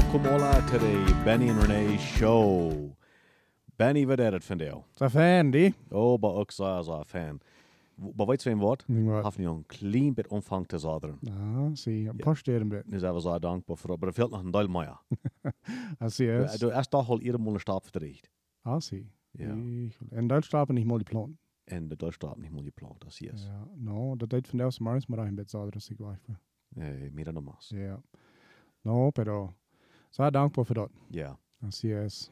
Welkom alla to the Benny and Renee show. Benny, wat är det för del? Så fan die. Oh, bara också är så fan. Maar weet je wat? Wat? Heeft nu een klein beetje omvang te zaderen. Ja, zie, een paar steden bit. Dus daar was ik dankbaar voor. Maar er fehlt nog een deel meer. I see es. Du al ieder mal een stap verdreht. I see. Ja. En Duitsland ben ik mal die plan. En de Deutschland niet meer geplant, dat zie je. Ja, no, dat deed van de eerste mars maar een beetje zouden ik wel even. Nee, meer dan een mas. Ja. No, pero. Zo dankbaar voor dat. Ja. I see es.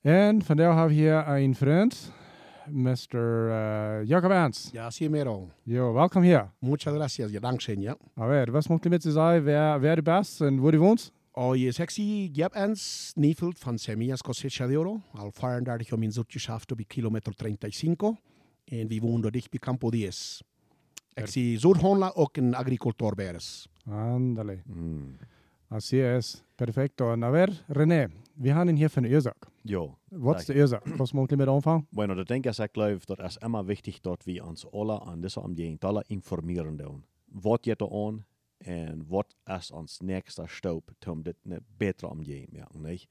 En vandaag hebben we hier een vriend, Mr. Uh, Jacob Ernst. Ja, sí, mero. Jo, welkom hier. Muchas gracias. Ja, dankzij, ja. A ver, was moet je met ze zeggen, wer, wer du bist en waar du woont? Og je sexy Jeb ens Nifeld van Semillas Cosecha de Oro, al 34 om in Zutschaft op kilometer 35. En we woonden dicht bij Campo 10. Ik zie Zuidhonla ook een agricultor beres. Ándale. Mm. Así es. Perfecto. A ver, René, we gaan hier van de oorzaak. Jo. Wat is de oorzaak? Wat moet je met aanvangen? Bueno, dat denk ik, ik geloof, dat is immer wichtig dat we ons alle aan deze omgeving alle informeren doen. Wat je er aan en wat is ons nächster stap om dit een betere omgeving te maken, niet?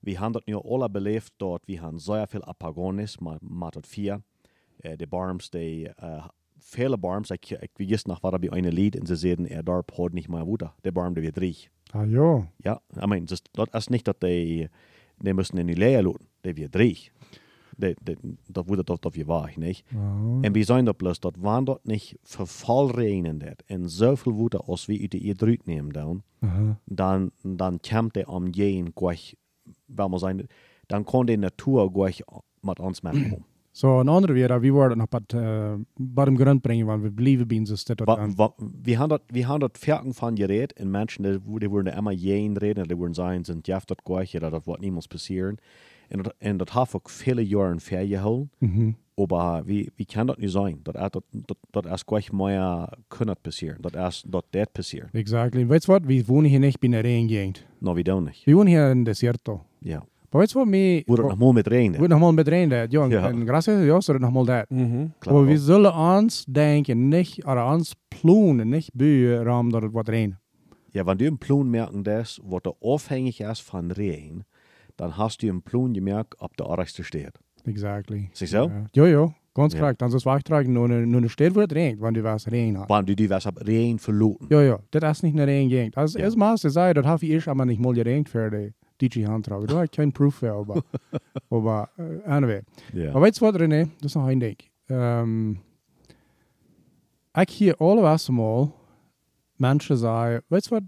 We hebben dat nu alle beleefd dat we hebben zeer veel Apagonis, maar tot vier. Uh, de barms, die, uh, vele barms, ik, ik weet nog wat bij een lied en ze zeiden, er dorp houdt niet meer woede. De barm, die weer drie. Ah, jo. Ja, I mean, dus dat is niet dat die, die müssen in die Leer laten. Die weer drie. Die, die, dat wordt dat of je waag, niet? Oh. En we zijn dat plus dat wanneer dat niet vervalregenen dat en zoveel woede als we uit de iedruit nemen dan, Aha. dan, dan komt de omgeving gleich, wel maar zijn, dan kan de natuur gleich met ons maken. Zo, een andere weer, wie worden nog wat, uh, wat hem grond brengen, want we blijven bij ons stad. Wa, wa, we hebben dat, we hebben dat verken van gereed en mensen die, die worden immer jeen reden, die worden zeggen, sind ja dat gleich, dat dat wordt niemals passieren. En dat, en dat heeft ook vele jaren vergehouden. Mhm. Aber wie, wie kann das nicht sein? Das, das, das, das erst gleich mehr kann passieren. Das erst, das das passieren. Exactly. Weißt du was? Wir wohnen hier nicht in der Reingegend. No, wie dann nicht. Wir wohnen hier in Deserto. Ja. Aber weißt du was? Mir, Wo das noch mal mit regnet. Wird noch mal mit rein, dat. Ja, Ja. en gracias a Dios, dat nog mal dat. Mhm. Klar. Aber wir sollen uns denken, nicht, oder uns planen, nicht bühen, dass es was rein. Ja, wenn du im Plun merken das, was da aufhängig ist von Regen, dann hast du im Plun gemerkt, ob der Arreste steht. Exactly. Siehst du? Ja, ja. Ganz Ja. korrekt. Dan is het wachtrijden nur eine, nur eine Stadt, wo es regnet, wenn du was rein hast. Wenn du die was ab Regen verloren. Ja, ja. Das ist nicht eine Reingegend. Also, Ja. erstmal zu sagen, das habe ich erst einmal nicht mal geregnet für die DJ-Handtrag. Da habe ich keinen Proof für, aber, aber, äh, anyway. Ja. Maar weet je wat, René? Dat is nog één ding. Ehm ik hier allemaal mensen zeggen, weet je wat,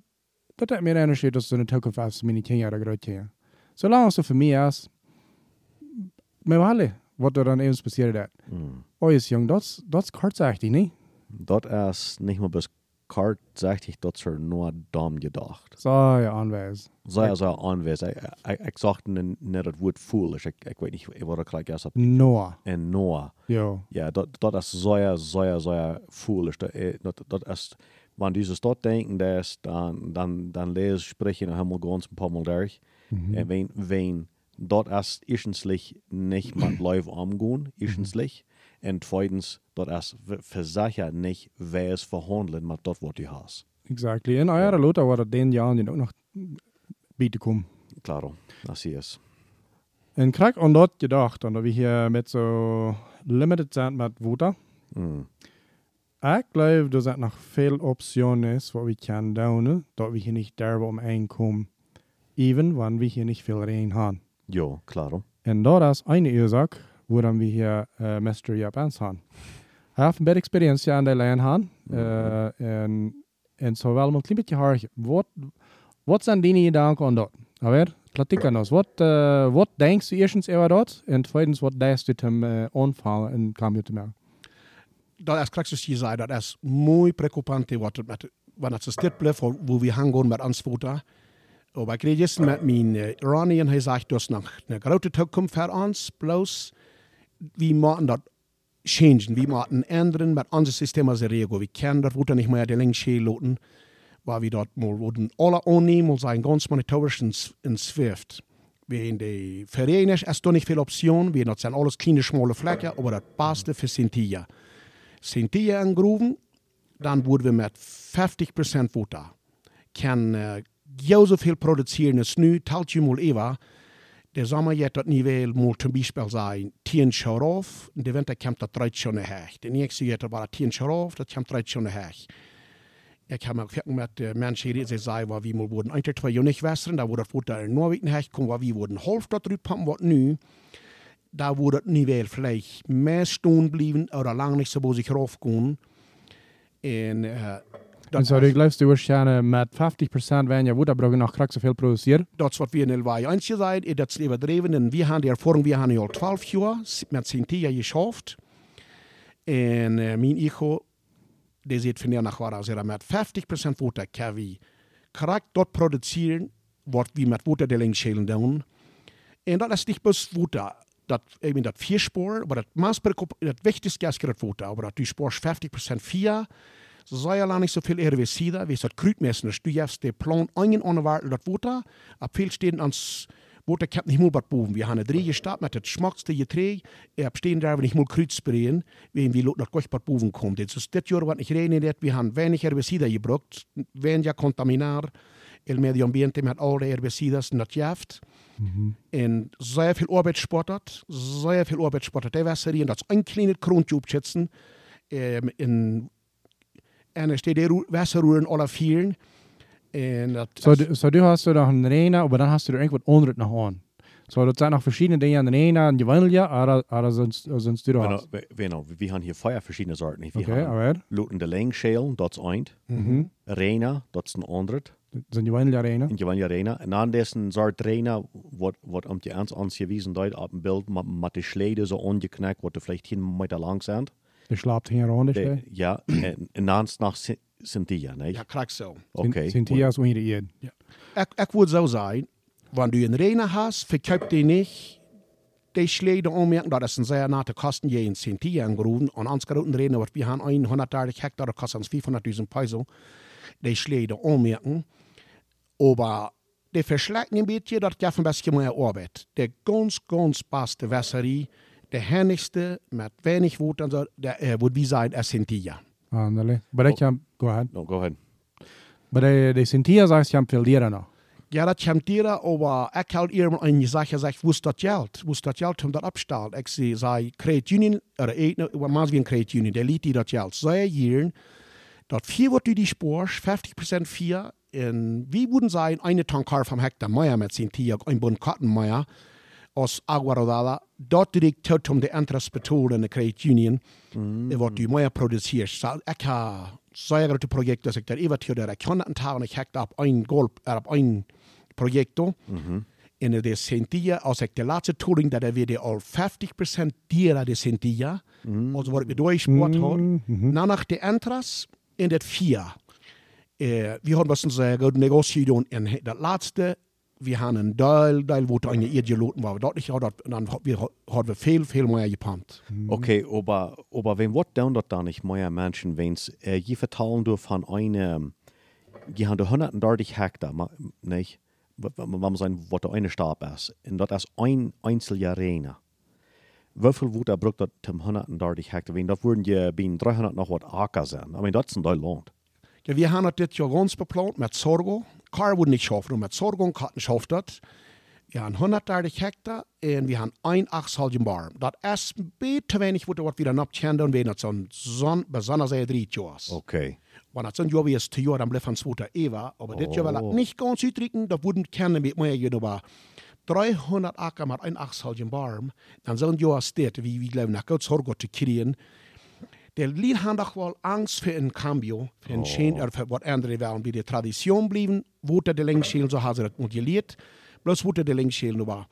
dat heeft meer energie dat ze in de toekomst als mijn tien jaar groot zijn. Zolang het voor mij is, met alle wat er dan eens passiert dat. Mm. Oh, is jong, dat is, dat is kortzijdig, niet? Das ist nicht mal bis kart, sagt ich, das er nur dumm gedacht. Sei also anwesend. Ich, ich, ich sagte nicht das Wort foolish. Ich, ich weiß nicht, was er gleich erst Noah. En Noah. Ja. Ja, dat, dat is zeer, zeer, zeer foolish. Dat, dat, dat is, wanneer diese Stadt denken, das, dann, dann, dann lese sprechen wir helemaal ganz ein paar Mal durch. Mhm. En wenn, wenn dat is erstenslich nicht mit Leuten umgehen, erstenslich. Und zweitens, dat is versicher nicht, wer es verhandeln mit dat, wat du hast. Exactly. En eieren Lothar war dat den Jahren die ook nog bieten komen. Claro, así es. En krijg aan dat gedacht, en dat we hier met zo limited zijn met woorden. Mm. Ik geloof dat er nog veel optionen is wat we kunnen doen, dat we hier niet daar om aankomen. Even wanneer we hier niet veel regen hebben. Jo, claro. En dat is een oorzaak waarom we hier uh, Mr. Japans hebben. Hij heeft een beetje experience aan de lijn hebben. Uh, en, en zo wel een klein beetje haar. Wat, wat zijn die gedanken aan dat? Aber, platik aan ons. Wat, uh, wat denkst du eerstens over dat? En tweedens, wat denkst du om uh, aanvangen en kan je te maken? Dat is krijg je zei, dat is mooi preoccupante wat het met, wanneer het stil blijft, wo we gaan met ons voeten. Aber ik reed met mijn uh, Ronnie en hij zegt, dus nog een grote toekomst voor ons, bloos, we moeten dat changen, we moeten ändern met onze systeem als regel. We kunnen dat voeten niet meer de link laten, waar we dat maar worden alle aannemen, zijn ganz monitorisch in, Swift. We in de vereniging is er niet veel option, dat zijn alles kleine, schmale vlekken, aber dat paste voor Sintia. Sintia angerufen, dann wurden wir mit 50% Voter. Kann äh, jou zoveel produceren als nu, telt je mal even. De zomer jet dat niveau moet zum Beispiel zijn 10 jaar af, en de winter komt dat 13 jaar heg. De nächste jet dat 10 jaar af, dat komt 13 jaar heg. Ik heb ook met uh, mensen die zeiden, waar we worden een, twee jaar niet westeren, daar wordt het voor de Noorwegen heg, komen waar we worden half dat eruit pumpen, wat nu, daar wordt het niveau vielleicht meer stoen blijven, oder lang niet zo zich raufkomen. En uh, en så du glaubst du wahrscheinlich mit 50% wenn ja Wutterbrocken noch krass so viel produziert? Das, was wir in der Wahl eins gesagt haben, das übertrieben, denn wir haben die Erfahrung, wir haben ja 12 Jahre mit Cynthia geschafft. Und äh, mein Echo, der sieht von der nach war, also mit 50% Wutter kann wir korrekt dort produzieren, was wir mit Wutterdeling schälen tun. Und das ist nicht bloß Wutter. Dat, ik ben dat vier spoor, maar dat maasperk dat wichtigste is dat Wutter, aber dat du spoorst 50% vier, så sa jeg lang ikke så viel herbicider, hvis at krydtmessene styres det plan ingen undervart dat water, at fehlstehen ans water kan nicht mal boven. Wir haben eine Dreh gestartet mit dem schmackste Getränk, er abstehen da, wenn ich mal Krüt sprayen, wenn wir gleich bad boven kommt. Das ist das Jahr, was ich rede, wir haben wenig Herbicider gebraucht, weniger Kontaminar, el medio ambiente mit alle Herbicidas nicht jaft. Mhm. En sehr viel Arbeit sportet, sehr viel Arbeit sportet. Der Wasser, das ein kleines Krontje abschätzen, ähm, in en er steht Wasserruhen alle vielen. En dat, so, du, so du hast du noch einen Rena, aber dann hast du irgendwas anderes noch an. So, das sind noch verschiedene Dinge an den Rena, an die Vanille, oder, oder sonst, sonst du hast. Genau, wir haben hier vier verschiedene Sorten. Wir okay, haben Lutende Längschälen, das ist ein. Mhm. Rena, das ist ein anderes. Das sind die Vanille Rena. Die Vanille Rena. En dan dessen Sort Rena, wat om die ans angewiesen dort auf dem Bild, mit den Schläden so angeknackt, wat vielleicht hier Meter lang sind. De slaapt hier rond, is Ja, en, en naast nach Cynthia, nee? Ja, krijg zo. Oké. Okay. Cynthia is onder de Ja. Ik, ik wil zo zijn, wanneer du een rena hast, verkauft die niet die Schläge anmerken, dat is een zeer nate kosten je in Cynthia angerufen. En ons groten rena, wat we hebben 130 hectare, dat kost ons 500.000 peso. Die Schläge anmerken. Aber de verslagen een beetje, dat geeft een beetje meer arbeid. De ganz, ganz beste Wässerie, der händigste med wenig Wut, also der äh, would be sein er Cynthia. Ándale. But I can, go ahead. No, go ahead. But de, de sagst jag viel dir noch. Ja, das kommt dir, aber ich halt ihr mal eine Sache, sagt, wo ist das Geld? Wo ist das Geld, um das abzustellen? Ich sage, Credit Union, oder was wie ein Credit Union, der liegt dir das Geld. Sei hier, dat vier wird du die Spur, 50% vier, in, wie würden sein, eine Tankar vom Hektar Meier mit Cynthia, ein Bund Kartenmeier, als Aguarodada, dat direkt om de entras betonen in de Credit Union, mm. wat u meer produceert. So, ik heb zeer grote project, dus ik daar even toe, ik kan het en ik heb op een goal, op een project. Mm -hmm. En de Sentia, als ik de laatste touring, dat we al 50% dieren de Sentia, mm. wat ik doorgesport mm. had, mm -hmm. nach de entras in het vier. Hadden was een zeer goed negotie doen en dat laatste vi har en del, del hvor det er idioten var. Dort ikke hat dann vi har vi viel, viel mehr geplant. Mm. Okay, aber, aber wenn wat down dort dann nicht mehr Menschen, wenn es äh, je vertalen du von einem, die haben 130 Hektar, nicht? Wenn man sagen, was der eine Stab ist, und das ist ein Einzeljarena. Wie viel Wut er braucht das zum 130 Hektar? Wenn das würden bei 300 noch was Acker sein. Ich meine, das ist ein Land. Ja, wir haben das ja ganz beplant mit Sorgo. Kar wurde nicht schaffen, mit Sorgo kann nicht schaffen. Wir haben 130 Hektar und wir haben ein Achshalgen Baum. Das ist ein bisschen wenig, was wir dann abkennen und wenn das so ein besonders sehr Jahre Okay. Wenn das so ein Jahr wie es zwei Jahre, dann bleibt es zweiter Eva. Aber oh. das Jahr will ich nicht ganz übrigen, da wurden keine mit mehr gehen, aber 300 Acker mit ein Achshalgen Baum, dann so ein Jahr steht, wie wir glauben, nach Gott Sorgo zu kriegen, der Lied hat doch wohl Angst für ein Cambio, für ein oh. Change, oder für was andere werden, wie die Tradition blieben, wo der Längsschälen, so hat sie das modelliert, bloß wo der Längsschälen war.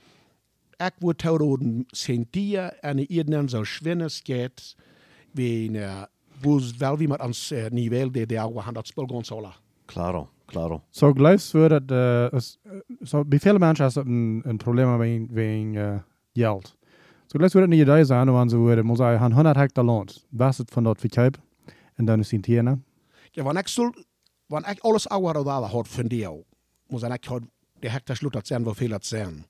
Ich würde tauren, sind die eine Irden so schwer es geht, wie wo es wel wie man ans uh, Niveau der der Augen hat, das Spiel ganz alle. Claro, claro. So glaubst du, dass, uh, so, wie viele Menschen haben ein, ein Problem wegen, wegen uh, Geld? Så läs det nya dagar sen och han så det måste han 100 hektar land. Väset från dort förköp. En dan sin tjäna. Ja, wann ich soll, wann ich alles oder hat von dir, muss ich hat der Hektar slutat sen vad fel att sen.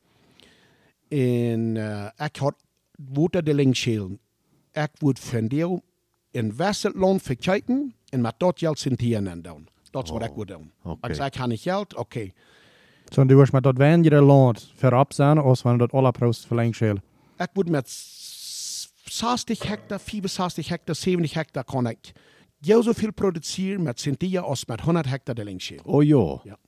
En uh, ich hat wurde de längschälen. Ich wurde von dir in Wässelt land verköpen und mit dort Geld sin tjäna dann. Dat is wat ik wil doen. Ik zeg, ik heb niet geld, oké. Så du was met dat weinige land verab zijn, als we dat alle prost verlengd schelen. Moet met s- 60 hectare, 65 hectare, 70 hectare kan ik heel zoveel produceren met Cynthia als met 100 hectare de linksheel. Oh ja. Ja.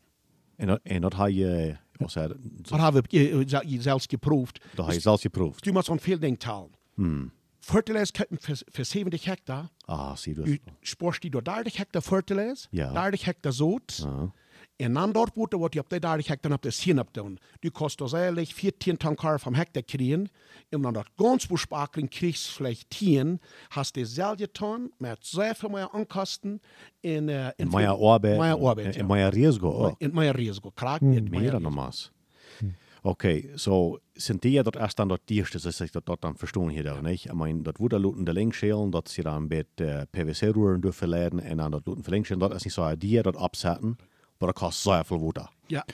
En, dat- dat had je, wat zei, Dat hebben we eh, je zelfs geproefd. dat je zelfs geproefd. Du moet zo'n veel ding talen. Hmm. Fertilizer voor, voor 70 hectare. Ah, zie je dus. sporst die door 30 hectare fertilizer, Ja. 30 hectare zout. Aha. En dan dort wordt wat je op die 30 hectare op de zin op doen. Du kost dus eigenlijk 14 tankar vom hectare kriegen. En dan dat ganz besparing kriegst vielleicht 10, hast dezelfde ton met zoveel meer aankosten in, uh, in En Maya Arbeid. Maya En, Arbeid, en ja. Maya Riesgo. In meer risico. Kraak, in dan normaal. Oké, so sind die dat erst dann dort die erste, dass ich dort dann verstehen hier da, nicht? Ich meine, das wurde luten der Linkschälen, dass sie dann mit äh, PVC-Röhren durchverladen und dann das luten verlängschen, das ist nicht so, die dort absetzen, aber das kostet sehr viel Wasser. Ja,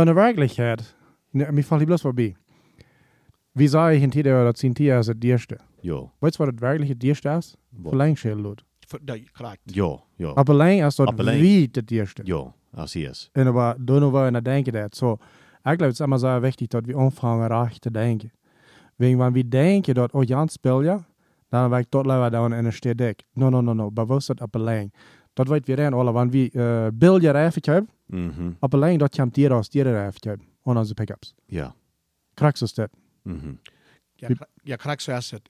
in de werkelijkheid, ne, mir valt die bloß vorbei. Wie sah ich hinterher, dat sind die als het dierste? Ja, Weißt du, wat het werkelijke dierste is? Verlengd schelen doet. nee, kraak. ja, ja, Appelijn is dat Appelijn. wie het dierste. ja, als is. En aber da noch war ich denke dat. So, ich glaube, es ist immer sehr wichtig, dass wir anfangen, recht zu denken. Wegen, wenn wir denken, dass, oh, Jans Bilder, dann wird dort leider da in der Stedek. No, no, no, no, bewusst das Appelijn. Dat weet wir dann alle, wenn wir äh, Bilder einfach haben, Mhm, Appelijn, dat kommt dir aus dir einfach haben. Und unsere Pickups. ja, Krijg ze dat. mhm, Ja, kra- ja kraak zo is het.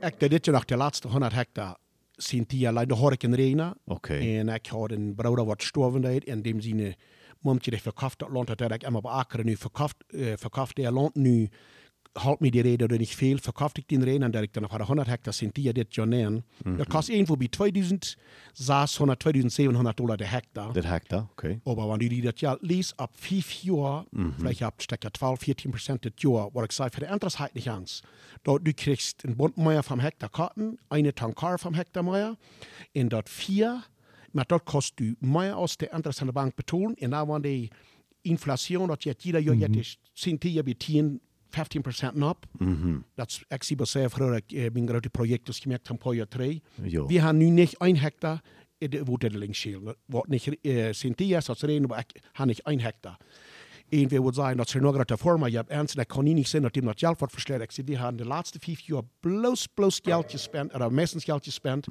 Ik deed dit jaar nog de laatste 100 hectare. Sint die alleen de hurricanregen. okay, En ik had een broeder wat gestorven deed. En dem zijn momentje die verkauft dat land. Dat had ik helemaal beakeren. Nu verkauft, uh, verkauft der land nu. Halt mir die Rede oder nicht viel, verkauft ich den Reden, und der ich dann noch 100 Hektar sind die ja dit Jahr nähen. Das kostet irgendwo bei 2600, 2700 Dollar der Hektar. das Hektar, okay, Aber wenn du die das Jahr liest, ab fünf Jahren, vielleicht ab steckt ja 12, 14 Prozent das Jahr, was ich sage, für die Interessheit nicht ans. Dort, du kriegst einen Bundmeier vom Hektar Karten, eine Tankar vom Hektar Meier, und dort vier, mit dort kostet du mehr aus der interessante Bank betonen, und dann, wenn die Inflation, das jetzt jeder Jahr jetzt sind die ja bei 10, 15 Prozent ab. mhm, Dat is, ik zie bij zelf vroeger, ik eh, ben grote projecten gemerkt van paar jaar terug. ja, Wir haben nun nicht ein Hektar, in der- wo der Linksschäl, wo nicht äh, sind die erst, als reden, aber ich habe nicht ein Hektar. En wir würden sagen, dat is er nog gerade voor, maar je hebt ernst, dat kan niet zijn dat die dat geld wordt versterkt. Ik zeg, we hebben de laatste vijf jaar bloos, bloos geld gespend, oder meestens geld gespend,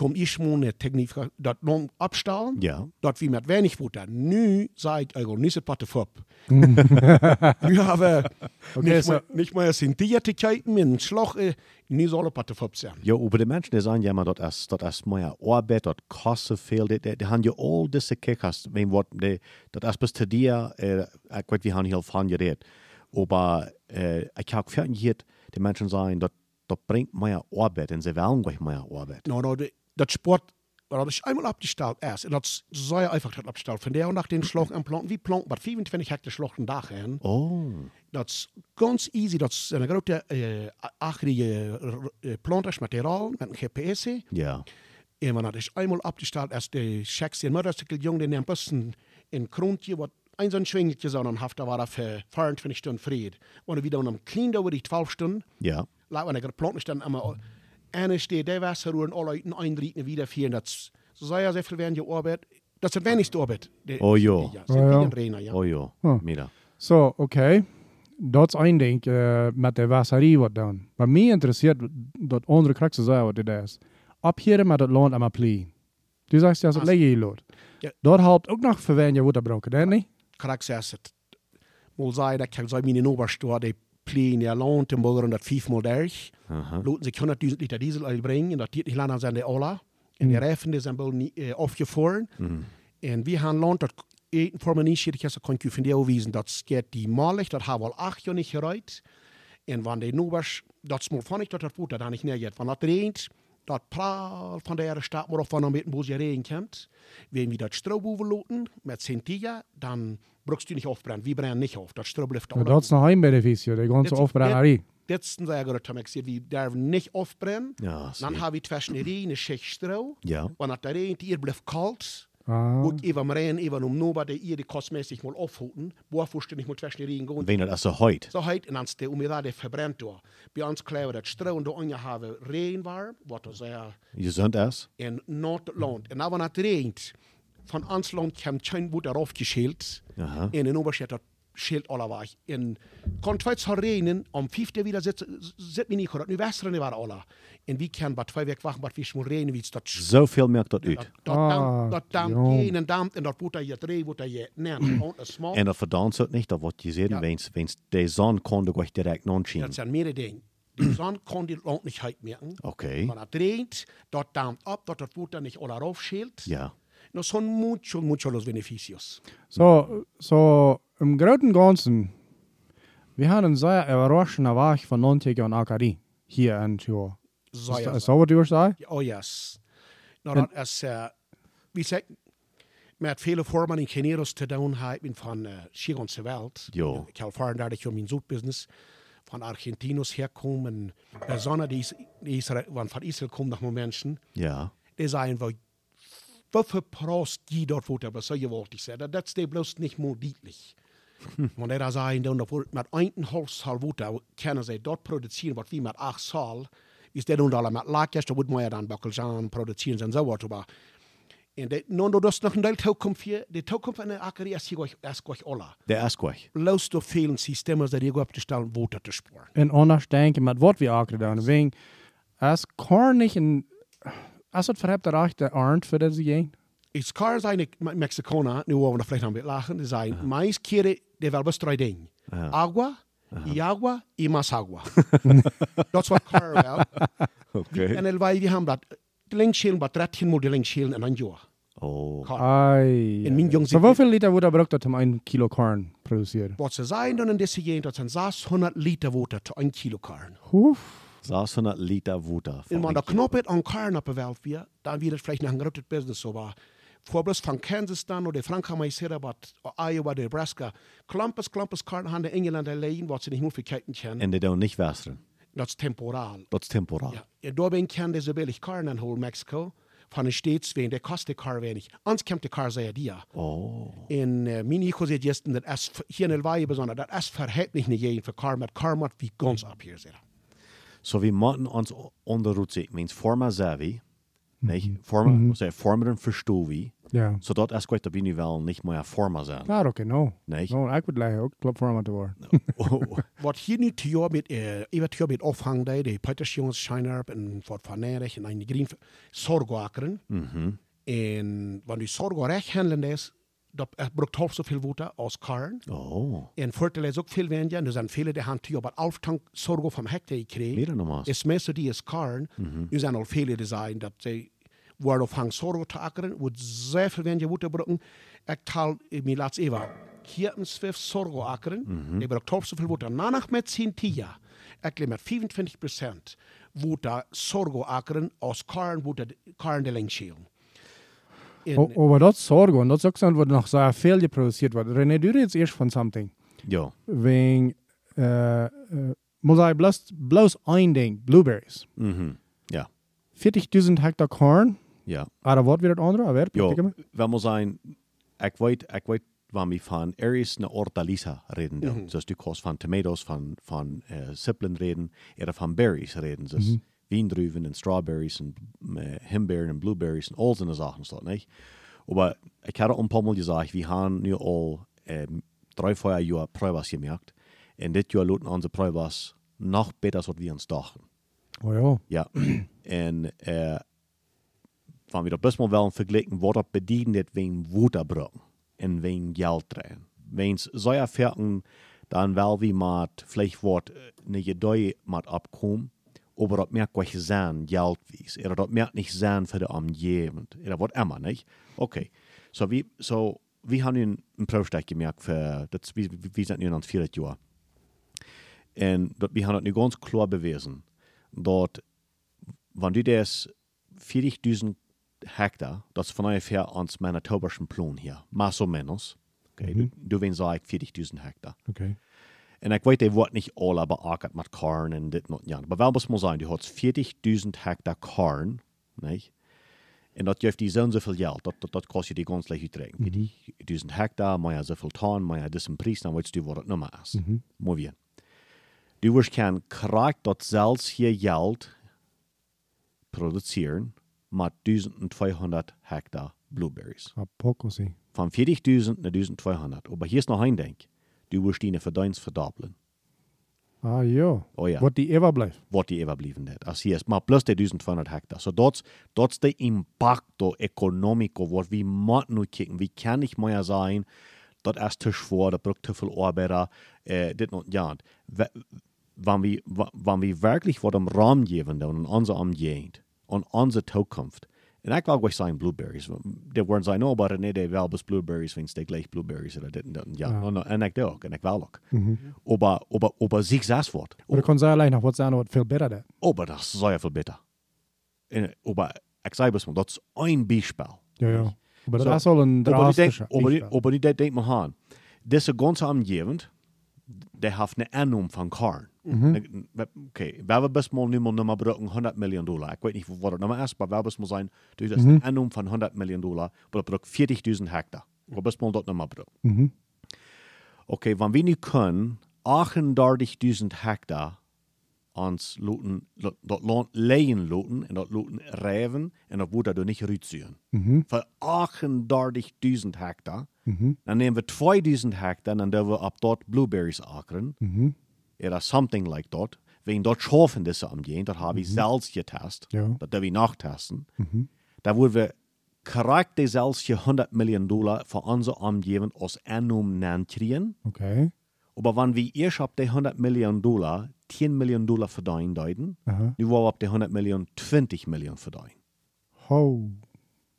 om iets meer techniek, dat non abstellen, ja, dat we met weinig voeten. Nu het wat fop. nu hebben we Okay, niet, so- meer, niet meer zijn die te kijken, met een slag, eh, nu zal het wat fop zijn. Ja, aber die Menschen, die sagen ja immer, dat is, dat is meer Arbeit, dat kostet veel, die, die, die haben ja all diese Kickers, mein Wort, die, dat is bis zu dir, äh, ich weiß, wir haben hier von geredet, aber äh, ich habe auch gehört, die Menschen sagen, dat bringt mehr Arbeit, und sie wollen gleich mehr Arbeit. Nou, de, dat sport, is eenmaal opgesteld is. En dat is zeer einfach dat opgesteld. Van der nach den Schlag en planten. Wie planten maar 25 hectare slag een dag in. Oh, Dat is ganz easy. Dat is een grote uh, acherige uh, plantersmateriaal met een GPS. ja, En wanneer dat is eenmaal opgesteld is, de checks en motorcycle jong, die neemt best een, een kroontje wat een zo'n schwingeltje zo dan heeft, dat was voor 24 stunden. Wanneer we dan om clean over die 12 stunden, ja, laat wanneer ik planten dan allemaal en der Wasser und alle Leute einrichten wieder vier. Das so sei ja sehr viel während der Arbeit. Das ist die wenigste Arbeit. Die- Oh, ja. Ja, Oh, sind die in ja. oh ja, Hm. mira, So, okay. Dat is één ding uh, met de wasserie wat dan. Maar mij interesseert dat andere kracht te zeggen wat dit is. Op hier met het land aan mijn. Du sagst ja, dat Als- leg je lot. Ja. Dat helpt ook nog voor wanneer je denk niet? Krak zegt het. Mal sei, dat kan zijn mijn Oberstore, die pleen ja Land, en bogen dat vijfmal derg. aha, Loten zich 100.000 Liter Diesel uitbrengen. En dat dit niet lang aan zijn de Ola. En die Reifen die zijn wel niet uh, afgevroren. mhm. En we gaan Land, dat eten voor me niet schierig is, dat kan ik u van die die malig, dat hebben we al acht jaar niet geruid. En wanneer de Nubers, dat is maar van ik dat dat voet, dat dan niet neergeeft. Van dat regent, dat praal van de stad, maar of van een beetje boos je regen komt. Wenn we dat stro boven loten met Centilla, dan brukst du niet afbrennen. We brennen niet af. Dat stro blijft Ja, dat is nog een beneficio, de ganze een zeggen dat ik zeg, we durven niet afbrennen. ja, Dan zie. hebben we tussen de regen een schicht stro. ja, Wanneer het regent, hier blijft koud. Ah. Ook even maar rein, even om nobody ihr die kostmäßig mal aufhuten, wo er nicht mal zwischen die Regen gehen. wenn das so heute, So halt, und ist die Umidade verbrennt da. Bei uns klar, das Strauen da unten haben Regen war, was er sehr, gesund ist, in Nordland. Und dann, wenn es regnet, Van ons land kwam geen woord erop geschält. En in Oberstädter schält alle war. In Kontweit zu reinen, am fünfte wieder sitzt, sitzt mir nicht, dat nu westeren war alle. En wie kan bij twee weken wachten, wat wie moet reinen, wie dat Zoveel merkt dat uit. dat dat Ah, damp, dat damp jong. je en damp en dat moet je drie, moet je. Und een smal. En dat verdammt het niet, dat wordt je zeggen, Ja. wens, wens de zon kon de gleich direct non zien. Dat zijn meerdere dingen. Die zon kon die land niet uitmerken. Oké. Maar dat dreht, dat dampt ab, dat dat Butter nicht alle raufschält. Ja. No son mucho, mucho los beneficios. So, so im Großen und Ganzen, wir haben einen sehr überraschenden Weg von 90 und Akadie hier in Tür. So, Is ja, dat wat u zei? Oh, yes. Nou, dat is, uh, wie zegt, met vele vormen ingenieros te doen hebben van uh, Schigonse Welt. Jo. Ik ervaren dat ik in mijn zoetbusiness van Argentinos herkomen. De zonne die is, die is van, van Israël komt nog maar mensen. Ja. Die zijn wel, voor prost die dort wordt hebben, zo je wilt zeggen. Dat is bloß niet meer duidelijk. Want daar zijn dan, dat wordt met een half sal water, kunnen ze dort produceren wat we met acht sal. Is dat dan alle met laakjes, dan moet man ja dan bakkelzaan produceren en zo wat. Maar en dat, nou, dat is nog een deel toekomst hier. De toekomst van de akkerie is hier is gleich alle. De is gleich. Los door vele systemen dat hier op te stellen, water te sporen. En anders denken met wat we ook gedaan Wegen, als Korn nicht een, als het verhebt er echt de arnd voor deze gang. Is car zijn ik Me- Mexicanen, nu over de vlecht aan het lachen, die zijn uh mais keren de wel bestrijden. Agua, y agua, y más agua. dat is wat car wel. Oké. En el wij, we hebben dat, linkschelen, wat 13 moet de linkschelen en een jaar. Oh. Ai. In mijn jong So hoeveel liter wordt er gebruikt om een kilo Korn produceren? Wat ze zijn dan in deze gegend, dat zijn 600 liter water te 1 kilo karn. Oef. 600 Liter Water. En man, da knop het aan karn op de welt weer, dan wird het vielleicht noch ein großes Business, so war. Voorbeeld van Kansas dan, oder maar zeer wat Iowa, Nebraska. Klampes, klampes karn aan de Engeland alleen, wat ze niet meer verkijken kunnen. En die doen niet westeren. Dat is temporaal. Dat is temporaal. Ja. En daarbij kan deze billig karn aanholen, Mexico. Van een steeds wen, der kost de kar wenig. Anders komt de kar zeer dia. Oh. Uh, mijn ego zegt gisteren dat is hier in Elwaai bijzonder, dat is verhältnis niet één voor kar, met kar moet wie ganz ab hier zitten. So moeten ons onderhoud zetten. Means forma zavi. Nee, forma, mm -hmm. vormen verstoel wie. Ja. Zodat is kwijt dat we nu wel niet meer forma zijn. Klaar, oké, no. Nee. No, ik wil leggen ook klop te worden. Oh. Wat hier nu te jaar met, ik werd hier met afhang, de, de Petersjongens, Scheinerp en Fort Van Nerig en een green zorgakeren. Mhm. En wanneer je zorg recht handelen is, dat er brukt half zoveel water als karn. Oh. En voordeel is ook veel. En er zijn vele die hand op het aftank zorgen van hectare gekregen. Meer dan normaal. is meestal die is karn. Nu zijn al vele die zijn dat ze worden afhang zorgen te akkeren. Wordt zeer veel weniger water brukken. Ik in mijn laatste even. Hier een zwif zorgen akkeren. Die brukt half zoveel water. Nanach met 10 tia. Ik leer met 25 procent water zorgen akkeren als karn water karn de lengschelen. En- O- Over dat zorgen, en dat is ook zo wat nog zo veel geproduceerd wordt. René, du jetzt eerst van something. Ja. Wegen, äh, äh, muss ich bloß, bloß ein Ding, Blueberries. Mhm. Ja. 40.000 Hektar Korn. Ja. Aber wat weer het andere? Weer, Ja. ja. Wel moet zijn, ik weet, ik weet waar we van ergens een hortaliza reden. Mm Mhm. Dus du kost van tomatoes, van, van uh, sippelen reden, oder van berries reden. Dus Wiendruven en strawberries en uh, himbeeren en blueberries en al zo'n zaken staat, niet? Maar ik had een paar Mal gesagt, we hebben nu al um, drei, vier Jahre Pruebas gemerkt. En dit jaar laten onze Pruebas nog beter, als we ons dachten. Oh ja. Ja, en uh, van dat best wel wel vergelijken, wat dat bedient het ween waterbroek en ween geld trein. Weens zou verken, dan wel wie maat, vielleicht wordt een gedei maat opkomen, aber dat merkt wat zijn geld wies. Er dat merkt niet zijn voor de omgeving. Er wordt immer? Oké. Okay. So wie, so, we hebben nu een project gemerkt voor, dat, we, we zijn nu aan het vierde jaar. En dat, we hebben het nu ganz klar bewezen, dat wanneer du das 40.000 Hektar, das ist von ungefähr ans Manitobaschen Plan hier, más o menos. Okay, du, du wen sag ich 40.000 Hektar. Oké. En ik weet, die wordt niet alle beackert met korn en dit en dat. Maar wel moet maar zijn, du hast 40.000 Hektar korn, nee? En dat geeft die zo'n zoveel geld, dat, dat, dat kost je die ganz leicht uitrekenen. 40.000 Hektar, maar ja zoveel ton, maar ja dit is een prijs, dan weet je wat het nummer is. Mooi bien. Du wirst kan krijgt dat zelfs hier geld produceren met 1200 hectare blueberries. Apokosi. Van 40.000 naar 1200. Aber hier ist noch ein Denk. Du wirst die Verdienst verdoppeln. Ah ja. Oh ja. Wat die ever blijft. wat die overbleven het. Als hier is, maar plus de 1200 hectare. So dat is de impacto economico, wat we moeten nu kijken. Wie kan niet meer zijn, dat is te zwaar, dat braucht te veel arbeider, äh, dit nog, ja. Wanneer we, wanneer we wirklich wat om Raum geven, aan onze omgeving, aan onze toekomst. En ik wil gewoon zeggen blueberries. Die worden zijn, oh, maar nee, die wel best blueberries, vind ik gleich blueberries, oder dit en dat. Ja, Ja. en, en ik ook, en ik wel ook. Mhm. Aber, aber, aber sich das wordt. Maar kan zij alleen nog wat zijn wat veel beter dat. Aber das ist sehr viel besser. En, aber ich sage es mal, das ist ein Beispiel. Ja, ja. Dat is Aber die denk, drastische. aber die, Beispiel. aber die denk, denk mal an. Diese ganze Umgebung, die hat eine Annahme von Korn. Mhm. Okay, wir haben bis mal nicht mal Nummer brauchen 100 Millionen Dollar. Ich weiß nicht, was das Nummer ist, aber wir haben mal sein, du hast Mhm. eine von 100 Millionen Dollar, aber braucht 40.000 Hektar. Wir bis mal dort Nummer brauchen. Mhm. Okay, wenn wir nicht können, 38.000 Hektar ans Luten, dat Land leien Luten en dat Luten rijven en dat wordt er niet uitzuien. Mhm. Voor 38.000 Hektar. Mhm. Dan nemen we 2000 Hektar en dan doen we op dat blueberries akeren. Mhm. Oder something like that. Wenn dort schaffen das umgehen, das habe ich selbst getestet. Ja. Das darf ich nachtesten. Mhm. Da würden wir korrekt die selbst 100 Millionen Dollar für unsere Umgebung als Annum nennen kriegen. Oké. Aber wenn wir erst ab die 100 Millionen Dollar 10 Millionen Dollar verdienen deuten, Aha. nu wollen wir ab die 100 Millionen 20 Millionen verdienen. Ho.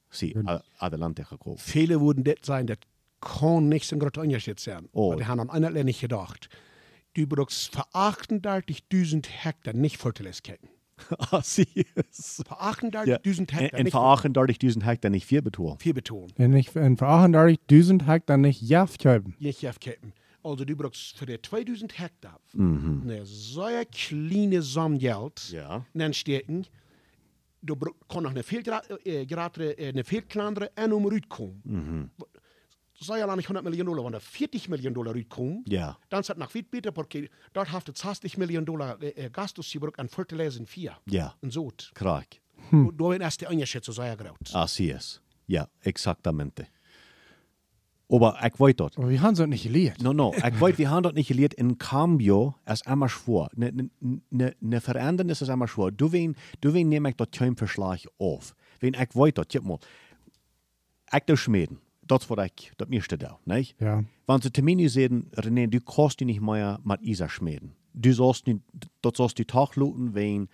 Sie, adelante gekomen. Viele würden das sein, das kann nicht so ein großer Unterschied sein. Oh. Aber die haben an einer nicht gedacht. Du brauchst für 38.000 Hektar nicht Fertiliskeiten. ah, sie ist. 38.000 Ja. Hektar En nicht voor 38.000 hectare niet vier betoren. viel Beton. En ik en voor 38.000 heb ik dan niet jaft hebben. Nicht Jeffketten. Also du brauchst für die 2000 Hektar Mhm. eine so kleine Summe Geld Ja. Du bro- kann noch eine viel, äh, gerade eine viel kleinere Annum rauskommen. Mhm. Sei ja nicht 100 Millionen Dollar, wenn da 40 Millionen Dollar rauskommen, Ja. dann ist das noch viel besser, porque dort hast du 20 Millionen Dollar äh, äh, Gastos gebraucht an Fertilizer vier. Ja. Und so. Krak. Du, du hast erst die Unterschied so sehr groß. Así es. Ja, exactamente. Aber ich weiß das. Aber wir haben es nicht geleerd. No, no, ich weiß, wir haben das nicht gelehrt. In cambio ist immer schwer. Ne, ne, ne, ne Verändernis ist immer schwer. Du wen, du wen nehme ich das kein Verschlag auf. Wenn ich weiß das, guck mal. Ich da schmieden. Das was ich, das mirste da, nicht? Ja. Wenn sie zu mir sagen, René, du kannst dich nicht mehr mit Isa schmieden. Du sollst nicht, das sollst du Tag looten, wenn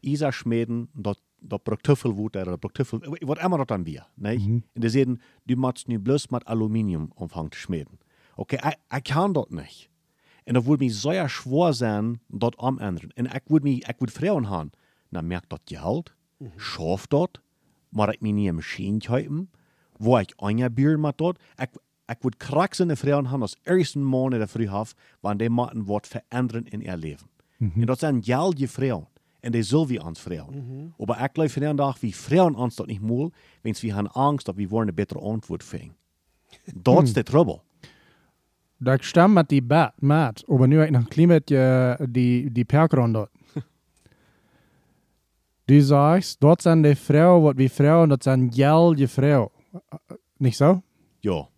Isa schmieden, braucht zu viel Wut, oder zu viel, was immer das dann wir, nicht? Und die sagen, du musst nicht bloß mit Aluminium anfangen zu schmieden. Okay, ich, kann das nicht. Und das würde mir sehr schwer sein, das umändern. Und ich würde mich, ich würde Frauen haben, dann merkt das Geld, schafft das, maar ich mir nie eine Maschine kaufen, wo ich eingebieren mit dort. Ich, ich würde kraxende Frauen haben, das ersten Monat der Früh haben, wenn die Matten was verändern in ihr Leben. Und das sind gelde Frauen. Und die sollen wir uns Frauen. Aber ich glaube vandaag, wie Frauen uns das nicht mal, wenn wir haben Angst, dass wir eine bessere Antwort finden. Das ist der Trouble. Dat ik stem met die bed, maat. Maar nu heb ik nog een klein beetje die, die perkron dort. Du sagst, dort sind die Frauen, was wie Frauen, das sind gelde Frauen. Nicht so? Ja.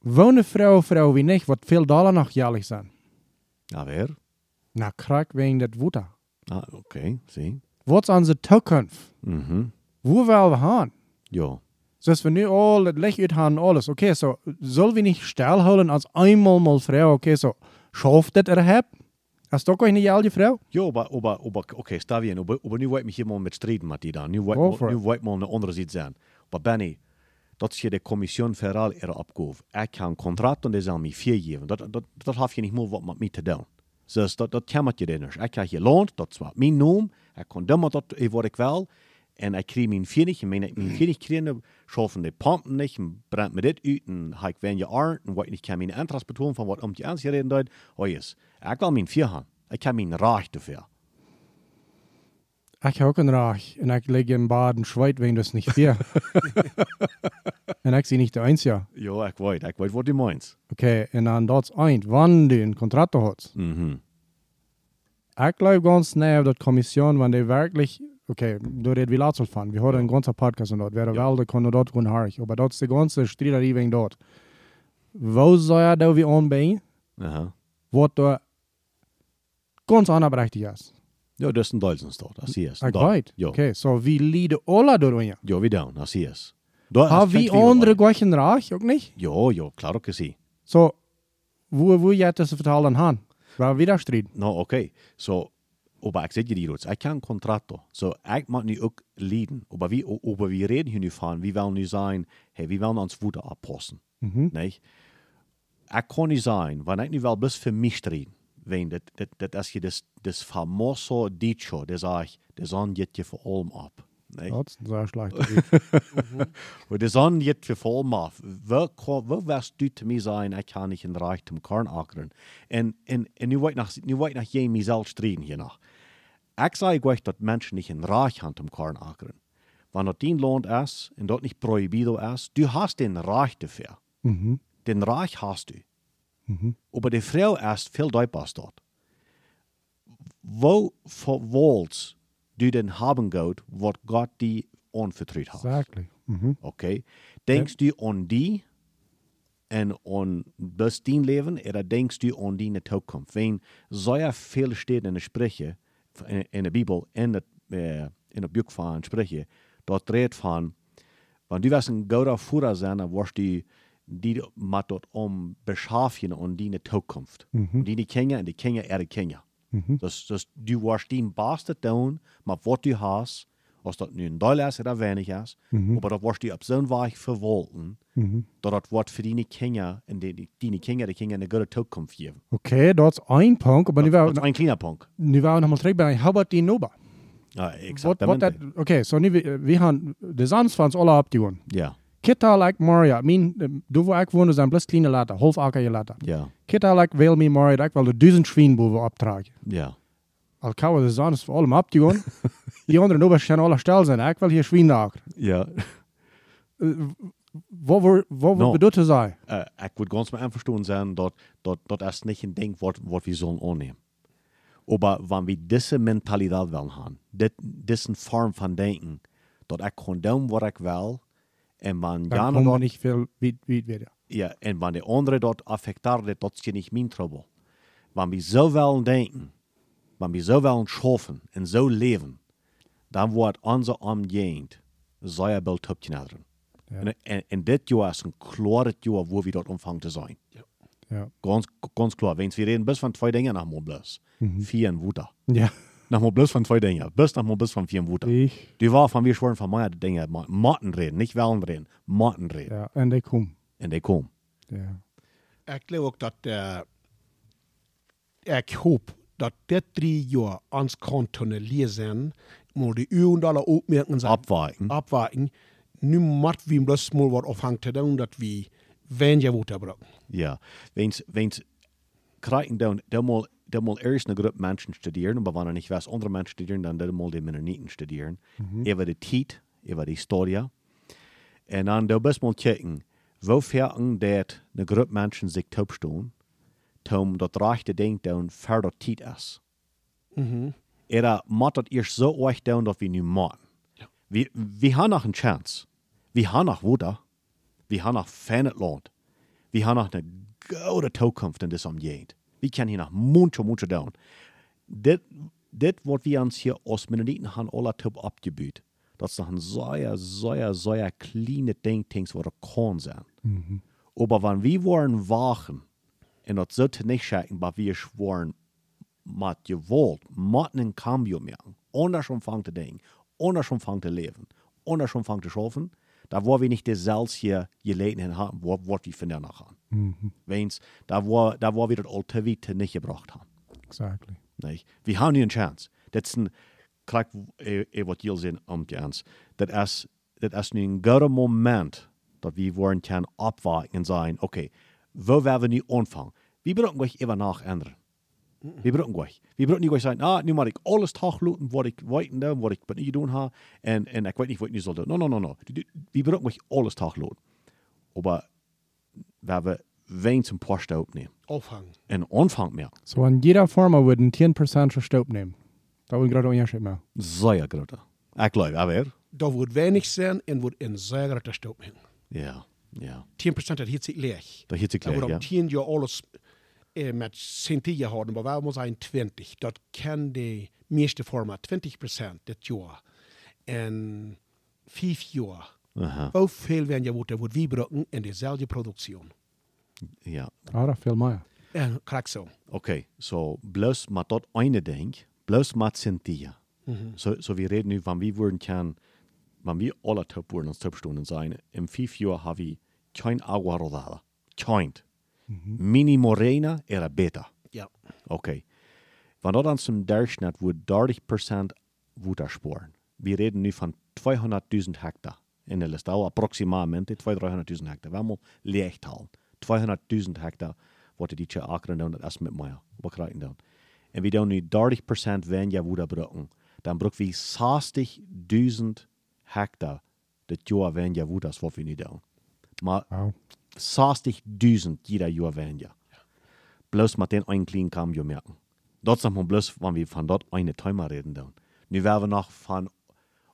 Wo eine Frau, Frau wie nicht, was viel Dollar noch jährlich sind. Ja, wer? Na, krank wegen das Wutter. Ah, okay, zie. Was ist unsere Zukunft? Mhm. Wo wollen wir hin? Ja. So, als wir nu all das Licht haben, alles. Okay, so, sollen wir nicht stillhouden als einmal mal Frau? Okay, so, schafft das überhaupt? Hast du auch eine gelde Frau? Ja, aber, aber, aber okay, sta bien. Aber, aber nu wil ik me hier mal mit streden met die dan. Nu wil Go ik for nu it. wil ik mal een andere zit zijn. Maar Benny, dat is je de commission vooral er opgave. Ik kan een contract en die zal me vier geven. Dat, dat, dat heb je niet meer wat met mij te doen. Dus dat, dat kan met je niet. Ik krijg je loon, dat is wat mijn naam. Ik kan doen met dat wat ik wil. En ik krijg mijn vier En mijn, mijn vier krijgen, schaffen die pompen niet. En brengt me dit uit. En ga ik wen je aan. En wat ik kan mijn interesse betonen van wat om je aan reden duidt. Oh yes. Ik wil mijn vier gaan. Ik heb mijn recht dafür. Ich habe auch einen Rach. Und ich liege im Bad und schweit wegen das nicht viel. und ich sehe nicht der Einzige. Ja, ik weet. Ik weet wat je meint. Okay, und dann dort ein, wann du einen Kontrakt hast. Mhm. Ich glaube ganz nahe auf die Kommission, wenn die wirklich oké, då är det vi latsel fan. Vi har en ganska podcast om det. Vi har väl det kunde dort rund har. Och det är ganska stridariven dort. Vad sa jag då vi anbei? Aha. Vad då ganz annan berechtigt Ja, das ist ein Deutschlandstaat, das hier ist. Ah, right. Ja, Oké, så vi lider alla då ja. ja, wie down, das hier ist. Da Har ist vi andra dabei. gleichen Reich auch nicht? Ja, ja, klar que sí. Så, wo, wo så förtalen han? Vad vi där strid? Nou, oké. Zo, aber ik zeg je die rots. Ik kan contracto. Zo, ik mag nu ook leiden. Aber wie, aber wie reden hier nu van? Wie willen nu zijn? Hey, wie willen ons voeten oppassen? Mhm. Nee. Ik kan niet zijn, want ik nu wel best voor mij reden. Wenn dat als je das, das famoso dicho, das sag ich, das an geht je voor allem op. Nee. Das ist sehr schlecht. Und das an geht für auf. Wo, wo wirst du zu mir sein, ich kann nicht in Reichtum Korn ackern? Und, und, und nu wollt nach, wollt nach jedem mich selbst reden hier nach. Ich sage euch, dass Menschen nicht in Reich haben zum Korn ackern. Wenn dort den Lohn ist und dort nicht prohibido ist, du hast den Reich dafür. Mhm. Den Reich hast du. Mhm. Aber die Frau ist viel deutlicher dort. Wo verwollst du denn haben Gott, was Gott dir anvertraut hat? Exactly. Mhm. Okay. Denkst du an die en an das dein Leben oder denkst du an deine Zukunft? Wenn so ja viel steht in der Sprüche, in, der Bibel, in der, äh, in der Buch von Sprüche, dort dreht von, wenn du wirst ein guter Führer sein, dann wirst du die mit dort um beschaffen an deine Zukunft. Und die Kinder und die Kinder ihre Kinder. Das, das, du wirst dein Bestes tun, mit was du hast, als dat nu een dollar is oder wenig is, aber dat wirst du op zo'n Weg verwalten, dat dat wordt voor die Kinder en die, die, die Kinder, die Kinder eine gute Zukunft geben. Okej, dat is een punt. Maar nu Dat wil is een kleiner Punkt. nu maar terug bij how about die Nova? Ja, Wat, exakt. wat dat, oké, zo nu, we, we gaan de zans van ons alle opdoen. Ja, Kita like Maria, min, du wo ik woonde zijn best kleine later, half akker je later. ja, Kita like wil me Maria, ik wil de duizend schwien optragen. ja. Al kauwen de zans voor allemaal opdoen. die andere Nova zijn alle stel zijn, ik wil hier schwien akker. Ja, Wat voor, wat No. bedoelt te zijn? äh, ich würde ganz mal einverstanden sein, dass dat, dat ist nicht ein Ding, was wir sollen annehmen. Aber wenn wir diese Mentalität wollen haben, dit, diesen Form von Denken, dass ich kann tun, was ich will, und wenn komen we dort niet veel wie wie weer. Ja, en wanneer de andere dat affecteert, dat is niet mijn trouble. Wanneer we zo wel denken, wanneer we zo wel schaffen en zo leven, dan wordt onze omgeving zeer bald op te Ja. En, en, en dit jaar is een klare jaar waar we dat omvangen te zijn. Ja. Ganz, ganz klar. Wenn wir reden, bis von zwei Dingen nach mal bloß. Vier en Wuter. Ja. Nach mal bloß von zwei Dingen. Bis nach mal bis von vier Wuter. Ich. Die war von wir schwören von meiner Dinge. Matten reden, nicht Wellen reden. Matten reden. Ja, en die kom. En die komen. Ja. Ik geloof ook dat uh, ik hoop dat dit drie jaar ons kan tonaliseren, maar de uren alle opmerkingen zijn Abweiken. afwijken. Nu moet we bloos mal afhangen te doen dat we weniger water brauchen. Ja, wenn's, wenn's krijgen dan, dan mal, dan mal erst eine Gruppe Menschen studieren, aber wenn er nicht weiß, andere Menschen studieren, dann dann mal die Mennoniten studieren. Über die Zeit, über die Historie. Und dann da bist mal checken, wo fähren dat eine Gruppe Menschen sich taubstehen, um das rechte Ding dann für das Zeit ist. Oder macht das erst so euch down, dass wir nicht machen. Wir, wir haben noch eine Chance. Wir haben noch Wunder. Wir haben noch Land. Wir haben noch eine gute Zukunft in diesem Gegend. Können hier noch mucho, mucho down. Das, das, was wir uns hier aus Mennoniten haben, alle Typ abgebüht. Das ein sehr, sehr, sehr kleine Ding, Dings, was da kann sein. Aber wenn wir wollen wachen, und das sollte nicht schauen, aber wir schworen, mit Gewalt, mit einem Cambio machen, anders umfangen zu denken, anders umfangen zu leben, anders umfangen zu schaffen, da wo wir nicht das Salz hier gelegen haben, wo, wo wir von danach haben. Mhm. Wenn's, da wo, da wo wir das alte Witte nicht gebracht haben. Exactly. Nicht? Wir haben nie eine Chance. Das ist ein, kijk, eh, eh, wat jullie zijn om te ans. Dat is, dat is nu een goede moment dat we worden kan opwaken en zijn, oké, wo werden we nu aanvangen? We brauchen euch even nach ändern. Wir brauchen euch. Wir brauchen nicht euch sagen, ah, nu moet ik alles taglooten wat ik weten doe, wat ik wat niet doen ha, en, en ik weet niet wat ik nu zal doen. No, no, no, no. Wir brauchen euch alles taglooten. Aber wenn wir wen zum Post opnehmen, Afhangen. en aanvang meer, So an jeder Firma würden 10% Verstaub nehmen. Da wollen gerade Unterschied machen. sehr groter. Ik geloof, aber, Da wird wenig sein und wird in sehr guter Staub hängen. ja, ja. 10% dat heeft zich leeg. Dat heeft zich Dat leeg, wordt ja. om 10 jaar alles centie houden, maar wij moeten zijn 20. Dat kan de meeste vormen, 20% dit jaar. En 5 jaar. Aha, Hoeveel werden je wordt, wordt wie gebruiken in dezelfde productie? ja. Ja, dat veel meer. En krijg zo. Oké, so bloos met dat ene ding, bloos met Cynthia. So, so wir reden nu van wie worden kan, van wie alle topwoorden als topstunden zijn. In vijf jaar hebben we geen agua rodada. Geen. Mini morena era beta. Ja. Oké. Van dat aan zijn Durchschnitt wordt 30% Wuttersporen. Wir reden nu van 200.000 hectare. In de Listau approximatamente 200.000, 300.000 hectare. We hebben licht halen. 200.000 hectare wordt die tje akeren doen, dat is met mij. Wat krijgen dan? En we doen nu 30% weniger Wutter brücken. Dan brücken we 60.000 hectare dit jaar weniger Wutter, we nu doen. Maar Wauw. 60.000 jeder Jahr weniger. Bloß mit den einen kleinen Cambio merken. Dort sagt man bloß, wenn wir von dort eine Timer reden dann. Nu werden wir noch von,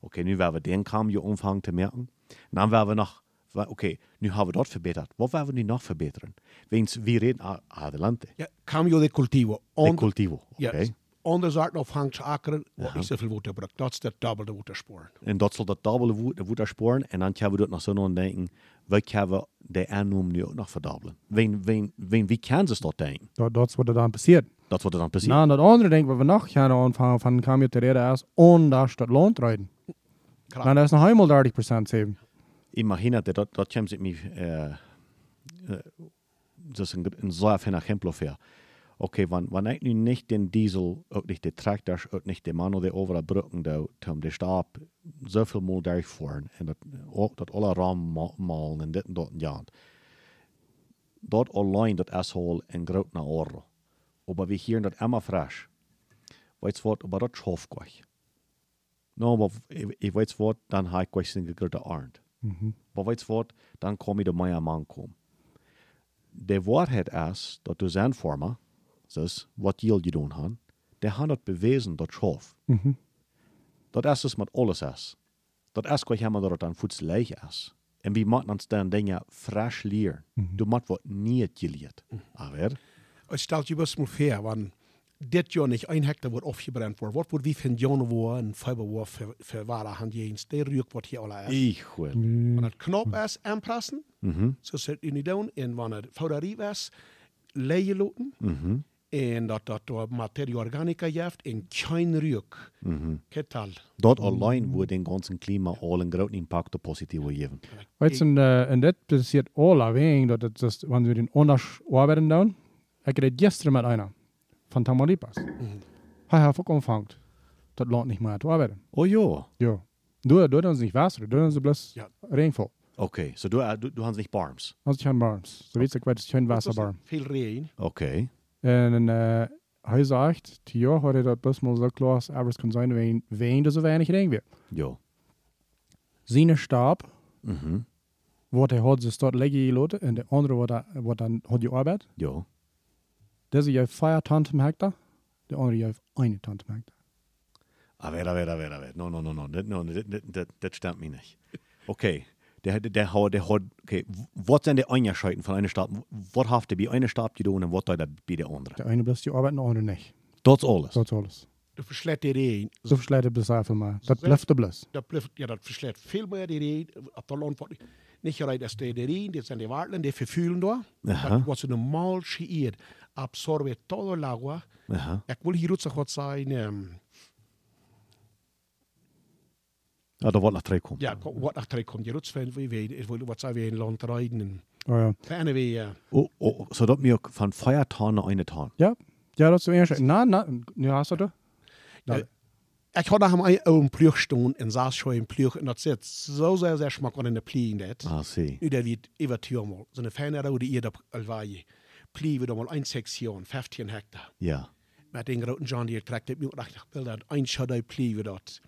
okay, nu werden wir den Cambio umfangen zu merken. Dann werden wir noch, okay, nu haben wir dort verbessert. Was werden wir noch verbessern? Wenn's, wir reden adelante. Ja, cambio de cultivo. De On- cultivo, Ja, okay? Andere soorten afhangt akkeren, wordt niet zoveel water gebruikt. Dat is de dubbele watersporen. En dat zal dat dubbele woed, de woeder sporen. En dan kunnen we dat nog zo aan denken. Wij kunnen de aannoem nu ook nog verdubbelen. Wen, wen, wen, wie kan ze dat denken? Dat, dat is wat er dan passiert. Dat wordt er dan precies. Nou, dat andere ding wat we nog gaan aanvangen van kan je te reden is ondanks dat loontreden. Klaar. Nou, dat is nog helemaal 30% zeven. Imagínate, dat, dat komt me, äh, äh, das ist ein, ein sehr feiner Exempel für. Okay, wenn, wenn ich nu nicht den Diesel, auch nicht den Traktor, auch nicht den Mann oder over der Brücken, da, um den Stab so viel mal durchfahren und das, auch das alle Rahmen ma- malen und dit und dort und ja. Dort allein, das ist halt ein großer Euro. Aber wir hören das immer frisch. Weißt du aber das schafft euch. No, aber ich, ich weiß was, dann habe ich euch gegrillte Arndt. Maar weet je wat, dan kom je de mij aan man komen. De waarheid is dat de zandvormer, dus wat jullie doen gaan, die hebben het bewezen dat schoof. Dat is dus met alles is. Dat is wat helemaal dat het aan voets leeg is. En we moeten ons dan dingen fresh leren. Du moet wat niet geleerd. Aber, Het stelt je best maar voor, want dit jaar niet een hectare wordt afgebrand worden. Wat wordt wie van januari en februari ver- verwaren aan je eens? De ruik wordt hier alle is. ich wil. Wanneer het knop is, aanpassen. Zo zit je niet doen. En wanneer het fouderief is, leien laten. En dat dat door materie organica heeft en geen ruik. Ketal. Dat alleen wordt den ganzen Klima al een groot impact op positief geven. Weet je, en, uh, en dit passiert alleen dat het is, wanneer we den anders arbeiten doen. Ik reed gisteren met einer van Tamaulipas. Hij heeft ook ontvangt. Dat lohnt nicht mehr zu arbeiten. Oh ja. Ja. Du, du uns nicht Wasser, du uns bloß Ja. Regenval. Okay, so du, äh, du, du hast nicht Barms. Also kein Barms. So wie ich weiß, kein Wasserbarm. Veel regen. Okay. En uh, hij zegt, die jaar had hij dat best wel zo klaar, aber es kann sein, wenn, wenn er so wenig Regen wird. Ja. Seine Stab, Mhm. wat hij had, ze dort leggen gelaten, en de andere wat, hij- wat dan had je arbeid. Ja. Deze heeft vier hectare, de andere heeft ton per hectare. Aber, aber, aber, aber. No, no, no, no. Das, no, das, das, das stimmt mir nicht. Okay. Der, der, der, hat- der hat, okay, was sind die Unterscheiden von einer Stadt? Was hat der bei einer Stadt getan und was hat er bei der anderen? De ene bloß die arbeid, de andere nicht. Das alles. Dat is alles. De verslet die regen. Zo verslijt het besef maar. Dat blijft de blus. Dat blijft, ja, dat verslet veel meer die regen. Op de land wordt niet gereid als de regen. Dit zijn de waterlen, die daar. Aha. Dat wat ze normaal geëerd. Absorbe todo el agua. Aha. Ik wil hier ook wat zijn. Um, Ja, da wordt nog terug komen. ja, wat achteruit komt. Je roets van, wie weet, ik wil wat zijn we in land rijden. En Oh ja. fijne we, uh, Oh, oh, so dat mir von Feiertagen nach eine Tag. Ja, ja dat is de eerste. Na, na, nu hast du dat? Ja. Ik had nog een oude ploeg staan en zat zo in ploeg. En dat zit zo zeer, zeer smak in de ploeg. Dat. Ah, see. Nu dat weet even tuurmal. Zo'n fijne rode eer op Alvaje. Ploeg we dan mal een sectie, 15 hectare. Ja. Met een grote John die trekt het nu dacht ik wil dat een schadui ploeg we dat.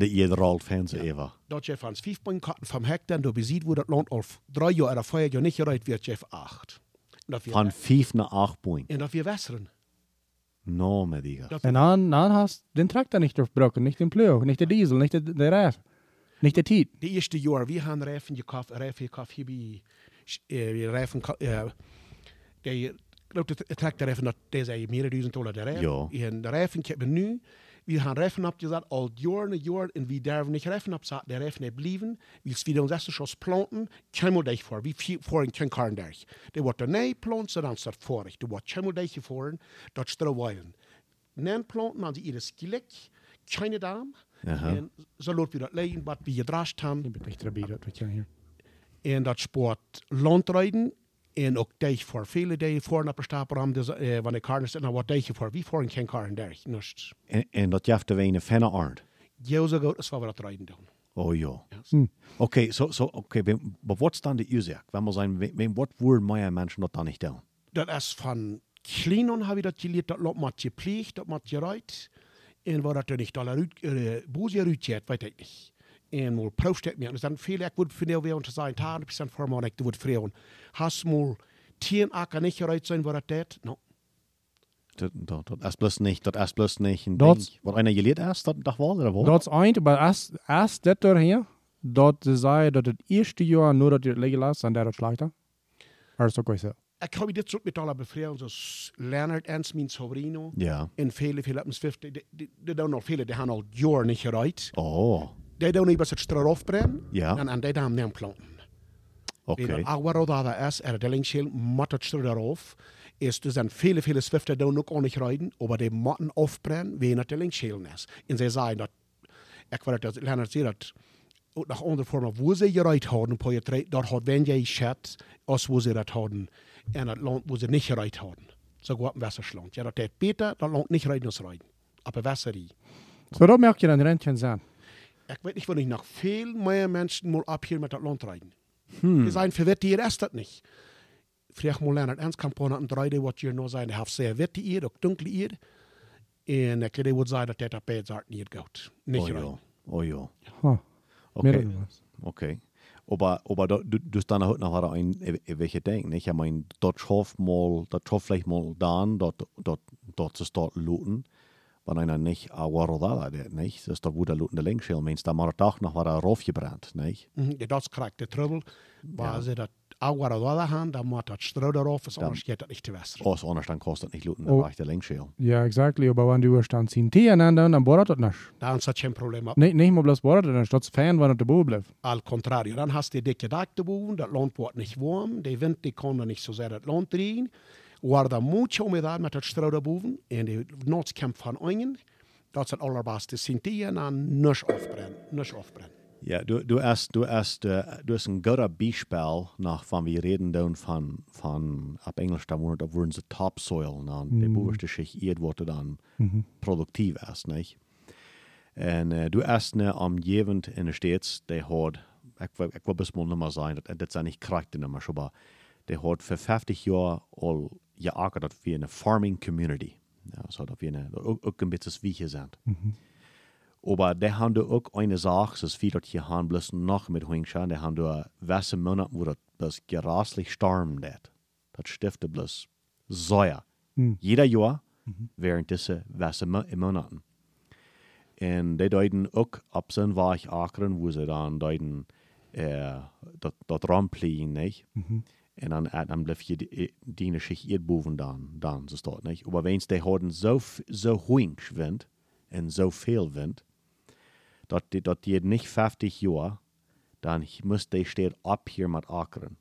De jeder rolt Fernsehen Eva. Dat je van 5 karten van hectare, du beziet wo dat land al drie jaar of vier jaar niet gereid wird, Jeff 8. En dat Von wir, fünf nach acht Point. en dat wir wässern. No, me digas. Dat- En dan, dan hast den Traktor nicht durchbrochen, nicht den Plöo, nicht der Diesel, nicht der, der Reif, nicht der Tiet. De eerste jaar, we gaan reifen gekauft, reifen gekauft hier uh, reifen, uh, de grote tractor reifen, deze is meer dan duizend dollar de reifen. Ja. En de reifen hebben nu, we gaan reifen opgezet, al jaar na jaar, en we durven niet reifen opzetten, de reifen er blijven, we spelen ons eerst als planten, kemmel dich voor, we voor een kern daar. De wordt er nee planten, dan staat vorig, de wordt kemmel dich voor, dat strouwen. Nen planten, dan die iedere skilek, keine dame, Aha. en zo loopt we dat leiden, wat we gedrascht hebben. Ik ben echt erbij, dat weet je hier. En dat sport landrijden. En ook deeg voor vele dagen voor naar Prestapram. Dus uh, wanneer karnen zit, nou wat deeg je voor? Wie voor een geen karren daar? Nust. En, en dat jeft de wene fenne aard. Jou zo goed als wat we dat rijden doen. Oh ja. Yes. Hm. Oké, so, so, okay, maar wat staan de Ursache? Wenn wir sagen, wen- wen- wat worden meer mensen dat dan niet doen? Dat is van klein aan heb je dat geleerd, dat lot mat je pleegt, dat mat je rijdt. En waar dat er niet alle uh, boze uitjet, weet ik niet. En proefstek meer. Dus dan veel ik would vinden weer om te zijn, 100% voor man ik would vreemd. Has moet tien niet gereid zijn waar dat deed? No. Plus niet, dat is plus niet een Dat- ding. Wat einer geleerd is, dat, dat wel, dat wel. Dat is eind, maar als, als dat doorheen, dat ze zei dat het eerste jaar nur dat je het liggen laat, dan dat slechter. Maar dat is ook wel zo. Ik heb dit soort met alle bevrijding, zoals Leonard Ens, mijn sobrino. Ja. En vele, vele, ons 50, die, doen nog vele, die hebben al jaren niet gereid. Oh, Die niet wat het straat afbrengen. Ja. En die hebben niet planten. oké. Okay. Wat dat is, er de linkschil, mat het straat eraf. Is dus dan vele, vele Swiften doen ook ook niet rijden, maar die matten afbrengen, wie het de linkschil is. En zij zeggen dat, ik weet dat Leonard zei dat, ook nog andere vormen, wo ze gereid hadden, op je trein, dat had wenn jij schat, als wo ze dat hadden. En het land wo ze niet gereid hadden. Zo gaat een Wassersland. Ja, dat deed beter, dat land niet rijden als rijden. Op een Wasserie. Zo dat merk je dan rentjes aan. Ik weet niet, wanneer nog veel meer mensen moet op hier met dat land rijden. Hmm. Die zijn verwet hier is dat niet. Vraag maar Leonard Ens kan aan rijden wat hier nou zijn. Hij heeft zeer wit hier, ook donker hier. En ik wil zeggen dat dat op het niet gaat. Niet Oh. Oh ja. Huh. Dan was. Okay. Aber, aber da, du, du dann heute noch ein, welche denken, ich meine, dort schaff mal, dort schaff vielleicht mal dann, dort, dort, dort zu dort looten, wenn einer nicht a Warodala, nicht? Das ist da, wo der looten der Lenkschel, meinst da mal Tag noch war er raufgebrannt, nicht? Mhm, ja, dat is correct. De trouble, waar ze dat oude hadden gaan, dan moet dat stroom erop, dus anders gaat dat niet te westeren. Oh, anders dann kostet nicht looten, Oh. dann der Lenkschel. Ja, exactly. Aber wenn du stand zien tien en dan, dan borat het niet. Dan is dat geen probleem. op. Nee, bloos borat het niet. Dat is fijn wanneer het de boel blijft. Al contrario, dan hast du dikke dak te boven, dat land wordt niet warm, de wind die kan er niet zo zeer het land drehen. Waar dan mucho umidad met het stroom erboven, en de noodskemp van onion, dat is het allerbeste. Sinti en dan niks afbrennen, niks afbrennen. Ja, du, du hast, du hast, äh, du hast ein guter Beispiel nach, von wir reden dann von, von, ab Englisch, da wurden, da wurden sie Topsoil, na, die bovenste Schicht Erd wurde dann produktiv ist, nicht? En äh, du hast ne am jevend in der States, der hat, ich, will- ich will bis mal nicht mehr sagen, das, das ist nicht korrekt nicht mehr, aber der hat für 50 Jahre all gearbeitet wie eine Farming Community. Ja, so, dass wir auch, auch ein bisschen wie hier sind. Aber der haben da auch eine Sache, das wie dort hier haben bloß noch mit Huingshan, der haben da weiße Monate, wo das bloß geraslich storm det. Das stiftet bloß Säuer. Jeder Jahr während dieser weiße Mo- Monaten. Und die deuten auch ab so war ich Akren, wo sie dann deuten, äh, dat, dat ramplien, nicht? Und dann, äh, dann bleef je die, die sich ihr boven dann, dann, so dort, nicht? Aber wenn die haben so, f- so huink Wind und so viel Wind, dat die, dat die nicht 50 Jahre, dann muss die steht ab hier mit Akren.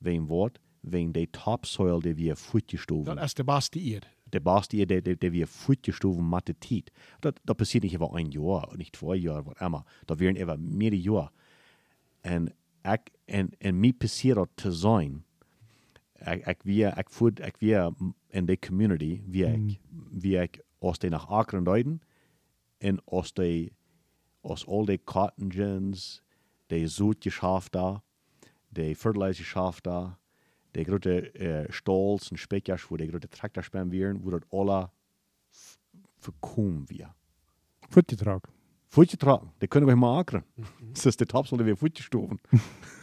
Wem wat? Wegen der Topsoil, die wir futgestoven. Dat is de beste hier. Der Basti, der, der, der wir futgestoven mit der Tiet. Das, das passiert nicht über ein Jahr, nicht zwei Jahre, was immer. Da werden über mehrere Jahre. Und ich, und, und mir passiert das zu sein, ich, voed, ich wir in der Community, wie ich, wie ich aus den nach Akren deuten, und aus der, aus all den Cotton Gins, die Sudgeschäft da, die Fertilizer da, die große äh, Stolz und Speckjasch, wo die große Traktor spannen werden, wo das alle verkommen wir. Voetgetrag. Voetgetragen, die können wir mal akren. Das ist der Topsel, die wir voetgestoven.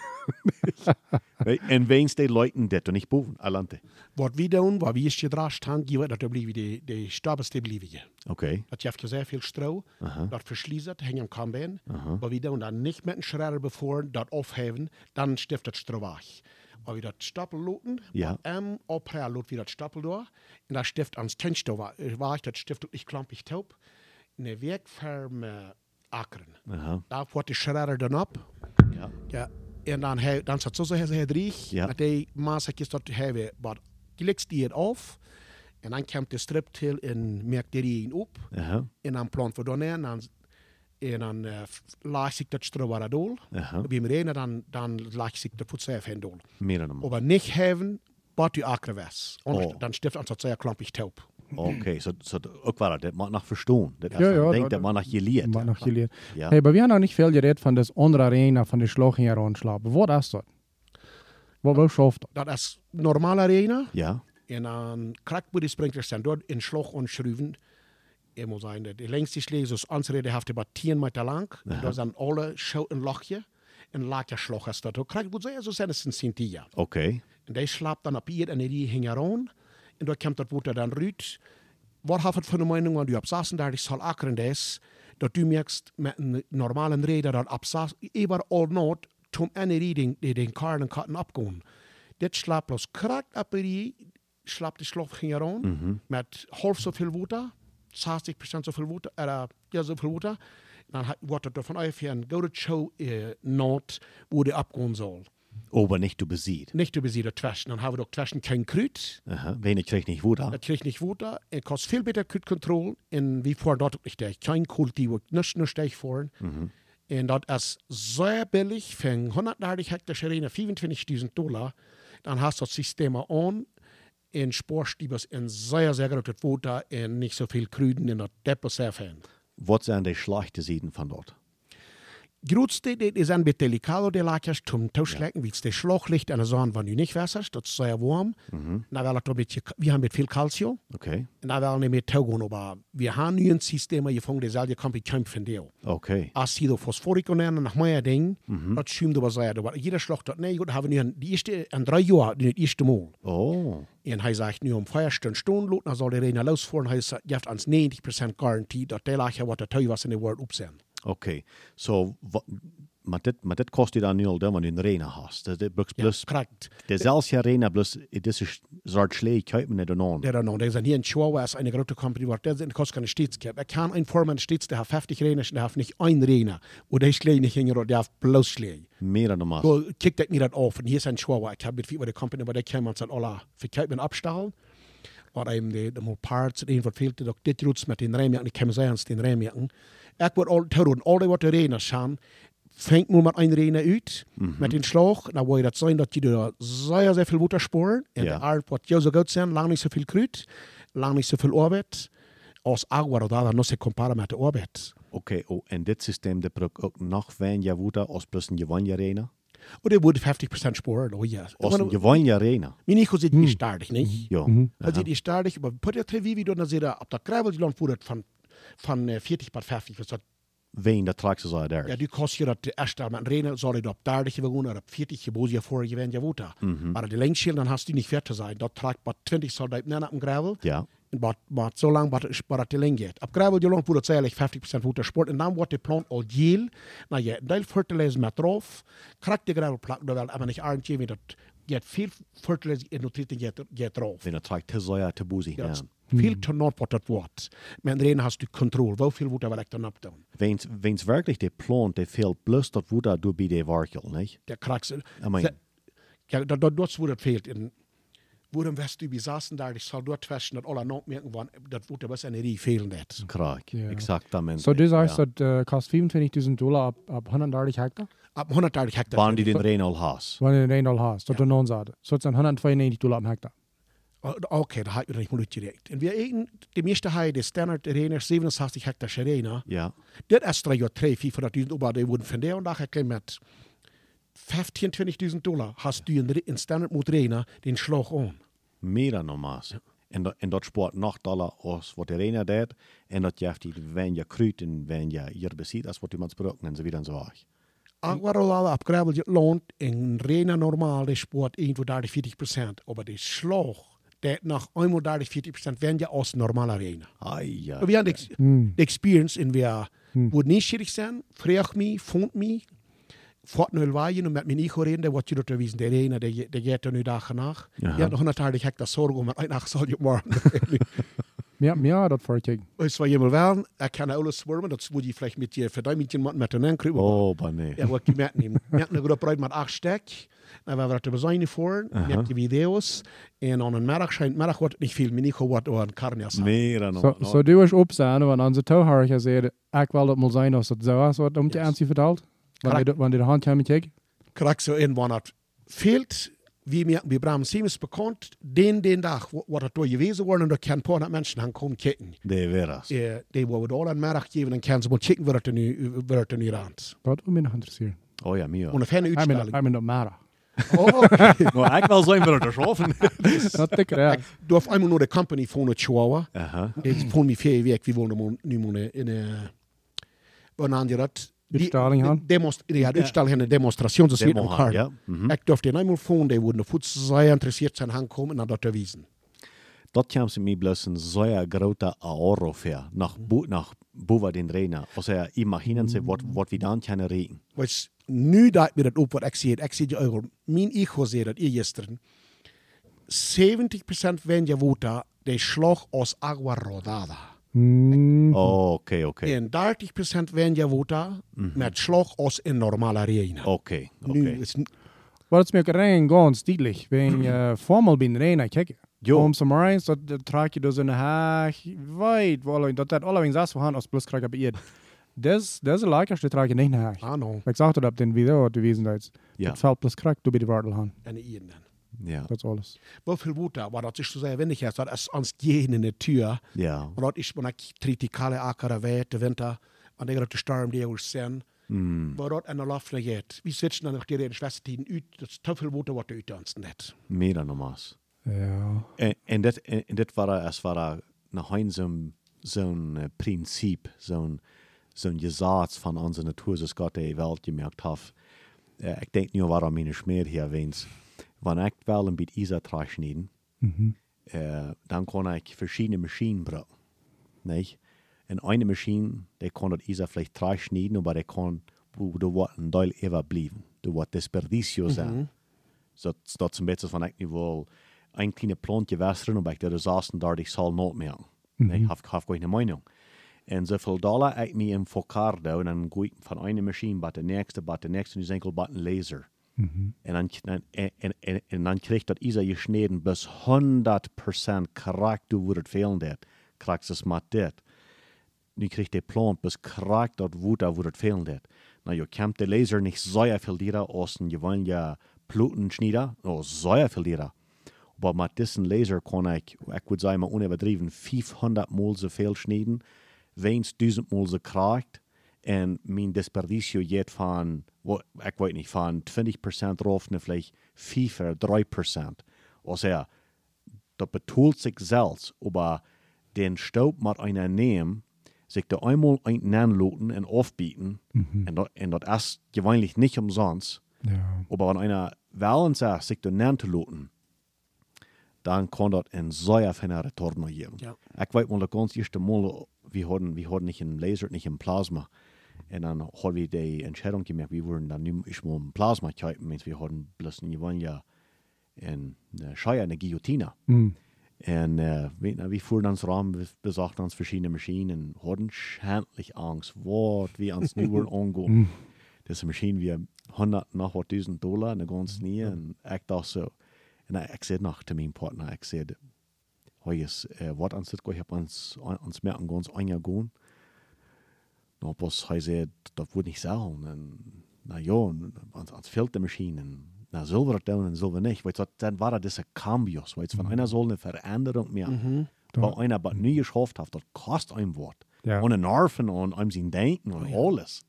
En weens die Leuten dit und nicht boven, alante. Wat we doen, wat we eerst gedraast gaan, geven dat dan blijven de, de stabels die blijven. Okay. Dat heeft sehr viel Stroh, dat verschließt, hängt am Kambein. Aber wir tun dann nicht mit dem Schredder bevor, das aufheben, dann stiftet Stroh weg. Aber wir das Stapel loten, Ja. am Opera lot wir das Stapel da, und das stift ans Tensto weg, das stiftet nicht klampig taub, eine Werkfirma Akren. Aha. Da wordt de Schredder dan op, Ja. ja, en dan, hij, dan zat zo hij drie, Ja. met die maasakjes dat wat die legt die het af, en dan komt de strip til en merkt die een op, Aha. en dan plant we dan en, en dan uh, laag ik dat dol. Aha. Bij me en dan, dan laag ik de voedsel heen dol. Meer dan Aber nicht hebben, wat u akre was. Oh. Dan stift ons dat zeer klampig taub. Okay, so, so ook waar dat man nach verstoon. Dat Ja, ja, denkt dat- dat man nach geleerd. Maar nog geleerd. Ja. Hey, aber wir haben noch nicht viel geredet von das andere Arena, von der Schloch hier rundschlagen. Was ist das? Wat wil schafft dat? Dat is normale arena. Ja. En krijgt we die sprinklers dan door in slag onschruven. Ik moet zeggen, de längste Schläge, zoals onze heeft about 10 meter lang. En dat is dan alle show een lachje. En je slag krijgt we zo, zo zijn het een centia. Okay. En die slaapt dan op hier en die hing eraan. En dan komt dat water dan uit. Wat heeft het voor een mening, want u op 36 zal akkeren is, dat u merkt met een normale reden dat op 6, ever all nood, toen een reading die den karren katten opgaan. Dit slaapt los krak op die, slaapt de slof ging eraan, met half zoveel water, 60% zoveel water, uh, ja, zoveel water. Dan ha- wordt het ervan uit een goede show uh, nood, wo die opgaan zal. Aber nicht du besiegt. Nicht über sie Twaschen. Dann haben wir doch Twaschen kein Krüt. Aha. Wenig kriegt nicht Wuda. Das kriegt nicht Wunder. Es kostet viel besser Krütkontroll. Und wie vor dort nicht der. Kein Kult, die nicht nur fahren. Und das ist sehr billig. Für 130 Hektar Scharine 25.000 Dollar. Dann hast du das System an. In Sportstiebers in sehr, sehr großes Wunder. Und nicht so viel Krüden in der Deppe sehr. Was sind die schlechte Seiten von dort? Grootste dit is een beetje delicato de laatjes toen toeslekken, wie de slooglicht en de zon van u niet wässers, dat is zeer warm. Dan wel het een beetje, we hebben met veel calcium. Okay. En dan wel niet meer togen, maar we hebben nu een systeem waar je van dezelfde kan je kamp van deel. Okay. Acido fosforico en nog meer ding, dat schuimt er wel zeer. Maar Jeder slag dat, nee, we nu een, die eerste, een drie jaar, nu het eerste maal. Oh. En hij zegt nu om 15 stunden lot, dan zal de reina losvoeren. Hij zegt, je hebt ons 90% garantie dat de laatje wat de thuis was in de wereld op Okay. So, wa- maar dit, maar dit kost je dan nu al dan, wanneer je een arena hast. Dat is plus, Ja, plus correct. dezelfde arena, plus, dit is een soort schlee, kijk me niet aan. der dann noch, der ist hier in Chihuahua, ist eine große Company, wo der sind, kostet keine Staatscap. Er kann ein Vormann Staats, der hat 50 Rennen, der hat nicht ein Rennen. Und der schlägt nicht hin, der hat bloß Schläge. Meer dan normaal. So kickt das mir das auf. Und hier ist ein Chihuahua, ich habe mit viel über die Company, aber der kann man dann alle verkaufen abstellen. Oder eben die, die Parts, die was fehlte, doch dit rutsch mit den Rämjacken, ich kann sagen, den Rämjacken. Ich wird all tun, alle, was die Rennen schauen, fängt nur mit ein Rennen uit, mit den Schlag, dann will das sein, dass die da sehr, sehr viel Wutter sporen. Und Ja. der Art wird ja so gut sein, lang nicht so viel Krüt, lang nicht so viel Arbeit. Als Agua oder da, noch se compara mit der Arbeit. Okay, oh, en dit systeem, dat braucht ook nog weniger Wuda als plus een gewone arena. Und er würde 50% sporen, oh ja. Als een gewone arena. Mijn ego zit niet stadig, niet? Ja. Dat zit niet stadig, maar put je wie dan zit er op dat gravel, die dan voert van, van eh, 40 per 50. Dus dat, ze zo daar. ja, die kost je dat eerst met een rennen, zal je dat op 30 gewonnen, op 40 geboden je voor je wend je woeta. Maar de längste, dan hast du niet ver te zijn. Dat trekt maar 20 zal je op een gravel. Ja. Maar, maar zo lang het te lang gaat. Op gravel je lang het eigenlijk 50% voeten sport. En dan wordt de plant al geel. Nou je deel fertilizer met erop. Krijgt de gravel plak, dan wel, maar niet aardig, want dat je hebt veel fertilizer en nutriënten gaat- gaat erop. Ween, dat trekt te zo te boezig. Ja, Ja. te not wat dat wordt. Met reden hast du controle. Hoeveel moet er wel echt dan op doen? Weens, weens werkelijk de plant, die veel plus dat Wuda door bij de warkel, niet? Der krijgt I mean- Ja, dat, dat, dat is waar het veelt. En wo im Westen, wir saßen da, ich soll dort fest, dat alle noch merken, wann, dat wordt er was eine Rie fehlen net. Krak, Ja. exactamente. So, du sagst, ja. das äh, kostet 25.000 Dollar ab, ab 130 Hektar? Ab 130 Hektar. Wann die den al hast. Wenn du den Reinhold hast, das du non sagst. So, das sind 192 Dollar am Hektar. Okay, da hat ich nicht mal direkt. Und wir eten, die meeste die Standard Arena, 67 Hektar Arena. Ja. Dit is er jo 3, 400.000 aber die wurden von der und nachher klein mit 15, 20.000 Dollar hast du in, Standard Arena den Schlag an. Meer dan normaal. En, dat, en dat sport nog dollar als wat de Rennen deed. En dat je die wenn je kruid en wenn je hier beziet, als wat iemand gebruikt en zo weer en zo. Aquarolala ab Gravel lohnt in reiner normale Sport irgendwo 30, 40 Prozent. Aber der Schlag, der nach einmal 30, 40 Prozent werden ja aus normaler Arena. Ja. Wir haben die, Ex- die Experience in wir, wo nicht schwierig sind, frag mich, fand mich, fort nu waaien om met mijn ego reden, wat je dat wezen, de ene, de, de gaat er nu dagen nach. Aha. Ja, nog 180 hectare zorgen, om een nacht zal je morgen. Ja, ja, dat voor ik. Es war jemand wel, er kann alles schwimmen, das würde ich vielleicht mit drei Minuten mit mit den Ankre. Oh, aber nee. Ja, wat ik met neem. Met een groep uit met acht stek. Dan we hebben het bezonnen voor, met die video's. En aan een middag schijnt, middag wordt het niet veel, maar niet gewoon wat een carnias. Meer dan Zo, zo doe eens op zijn, want onze touwhaar zei, ik wil dat mal zijn als dat zo is, wat om te Yes. aanzien vertelt. Wanneer Correct. de- wanneer de hand hebt kijken. Krijg zo in, wanneer het fehlt, wie mir, wie Bram Siemens bekannt, den, den dag, wat het door gewesen worden, en er kan een paar mensen gaan komen kijken. De veras. Eh, Die worden al een middag geven, en kan ze wel kijken waar het er nu, waar het er nu raakt. Dat wil me nog interesseren. Oh ja, mir. Und eine Ik ben Uitstelling. ik ben dat mara. Oh, okay. Maar ik wil zijn willen te schaffen. Dat dikker, ja. Du hast einmal nur die Company von der Chihuahua. Aha. Ik vond me vier week, we wonen nu in een. Wanneer je dat. Uitstelling gaan? Demonst ja, de uitstelling en de demonstratie, dat is niet Demo elkaar. gaan, ja. Mhm. Ik durfde eenmaal voelen, die worden voet zeer interessiert zijn aankomen en dat te wijzen. Dat komt ze mij bloß een zeer grote Euro für nach bu nach boven den Trainer. Also ja, imaginen Sie, wat wat we dan kunnen reden. Want nu dat we dat op wat ik zie, ik zie je euro. Mijn ego zei dat hier gisteren. 70% van je woorden, die slag als agua rodada. Mm, Oh, oké, oké. En 30% van je woorden met slag als in normale arena. Oké, oké. Wat is mir rein ganz deutlich, wenn äh, formal bin rein, kijk. Jo. Om some reins, dat dat trage je dus in de haag, wel, dat dat allerdings das vorhanden als plus krijg bij Das, das lekker, dat trage je niet naar haag. Ah, no. Ik zag dat op den video, du wiesen dat. Ja. Dat valt plus krijg, du bij de wartel gaan. En de ieren. Ja, Dat is alles. Hoeveel woorden, maar dat is zo zeggen, is, dat is ons gehen in de tuur. ja. Maar dat is, maar ik triticale akere weet, de winter, en de grote storm die we zijn. Mm, Maar dat en de lof naar gaat. We zitten dan nog die in veel woorden wat uit ons net. meer dan normaal. Ja. En dit was, es war nach ein zo'n zo'n uh, Prinzip, zo'n zo'n Gesetz von unserer Natur, das Gott die Welt gemerkt hat. Uh, ich denke nur, warum meine Schmier hier erwähnt. Wenn ich will ein bisschen Isa schneiden, Mhm. uh, dann kann ich verschiedene Maschinen brauchen. Nicht? En eine Maschine, die kann das Isa vielleicht drei schneiden, aber die kann, wo du wat ein Teil überbleiben. Du wat Desperdicio sein. Så dat is een beetje van ik nu wel een kleine plantje wässern und ik de zasten daar die zal nooit meer. Nee, heb heb ik mening. En zoveel dollar ik me in Focardo en dan gooi ik van een machine bij de nächste, bij de nächste, nu is enkel bij een laser. En dan, en, en, en, en dan krijgt dat Isa gesneden bis 100% korrekt, du wordt fehlen dat. Krijgt es met dit. Nu kriegt der Plant bis korrekt dat wo das fehlen dat. Na, jo kämmt der Laser nicht sehr viel Lira aus den gewöhnlichen Plutenschnieder, oh, sehr viel Lira. Aber mit diesem Laser kann ich, ich würde sagen, mal unübertrieben, 500 Mal so viel schneiden, wenn es 1000 Mal so kriegt, und mein Desperdicio geht von, wo- ich weiß nicht, von 20% drauf, ne, vielleicht 5 oder 3%. Also ja, dat betoolt sich selbst, aber den Staub mit einer nehmen, sich da einmal ein anloten und aufbieten, und, dat, und das ist gewöhnlich nicht umsonst, Ja. aber wenn einer wählen sagt, sich da anzuloten, dann kann das ein sehr feiner Return geben. Ja. Ich weiß mal, das ganz erste Mal, wir hatten, wir hatten nicht einen Laser, nicht einen Plasma. Und dann haben wir die Entscheidung gemacht, wir würden dann nicht mal ein Plasma kaufen, wir hatten bloß eine gewöhnliche en uh, Scheier, eine Guillotine. Mm. En uh, we, nou, we voeren ons raam, we bezochten ons verschillende machines en hadden schändlich Angst, wat we ons nu worden aangaan. Deze machine weer 100 nog wat duizend dollar en dan gaan ze niet. En ik dacht zo, en ik, ik zei nog tegen mijn partner, ik zei, hoi is, uh, wat ons dit, ik heb ons, ons merken, gaan ons aangaan. Nou, pas hij zei, dat wordt niet zo. En nou ja, ons fehlt de machine. En, na het doen en zullen we niet. Weet je, dan waren deze cambios. Weet je, van einer soll eine Veränderung mehr. Weil einer was nie geschafft hat, das kostet ein Wort. Ja. Und ein Nerven und einem sein Denken und alles.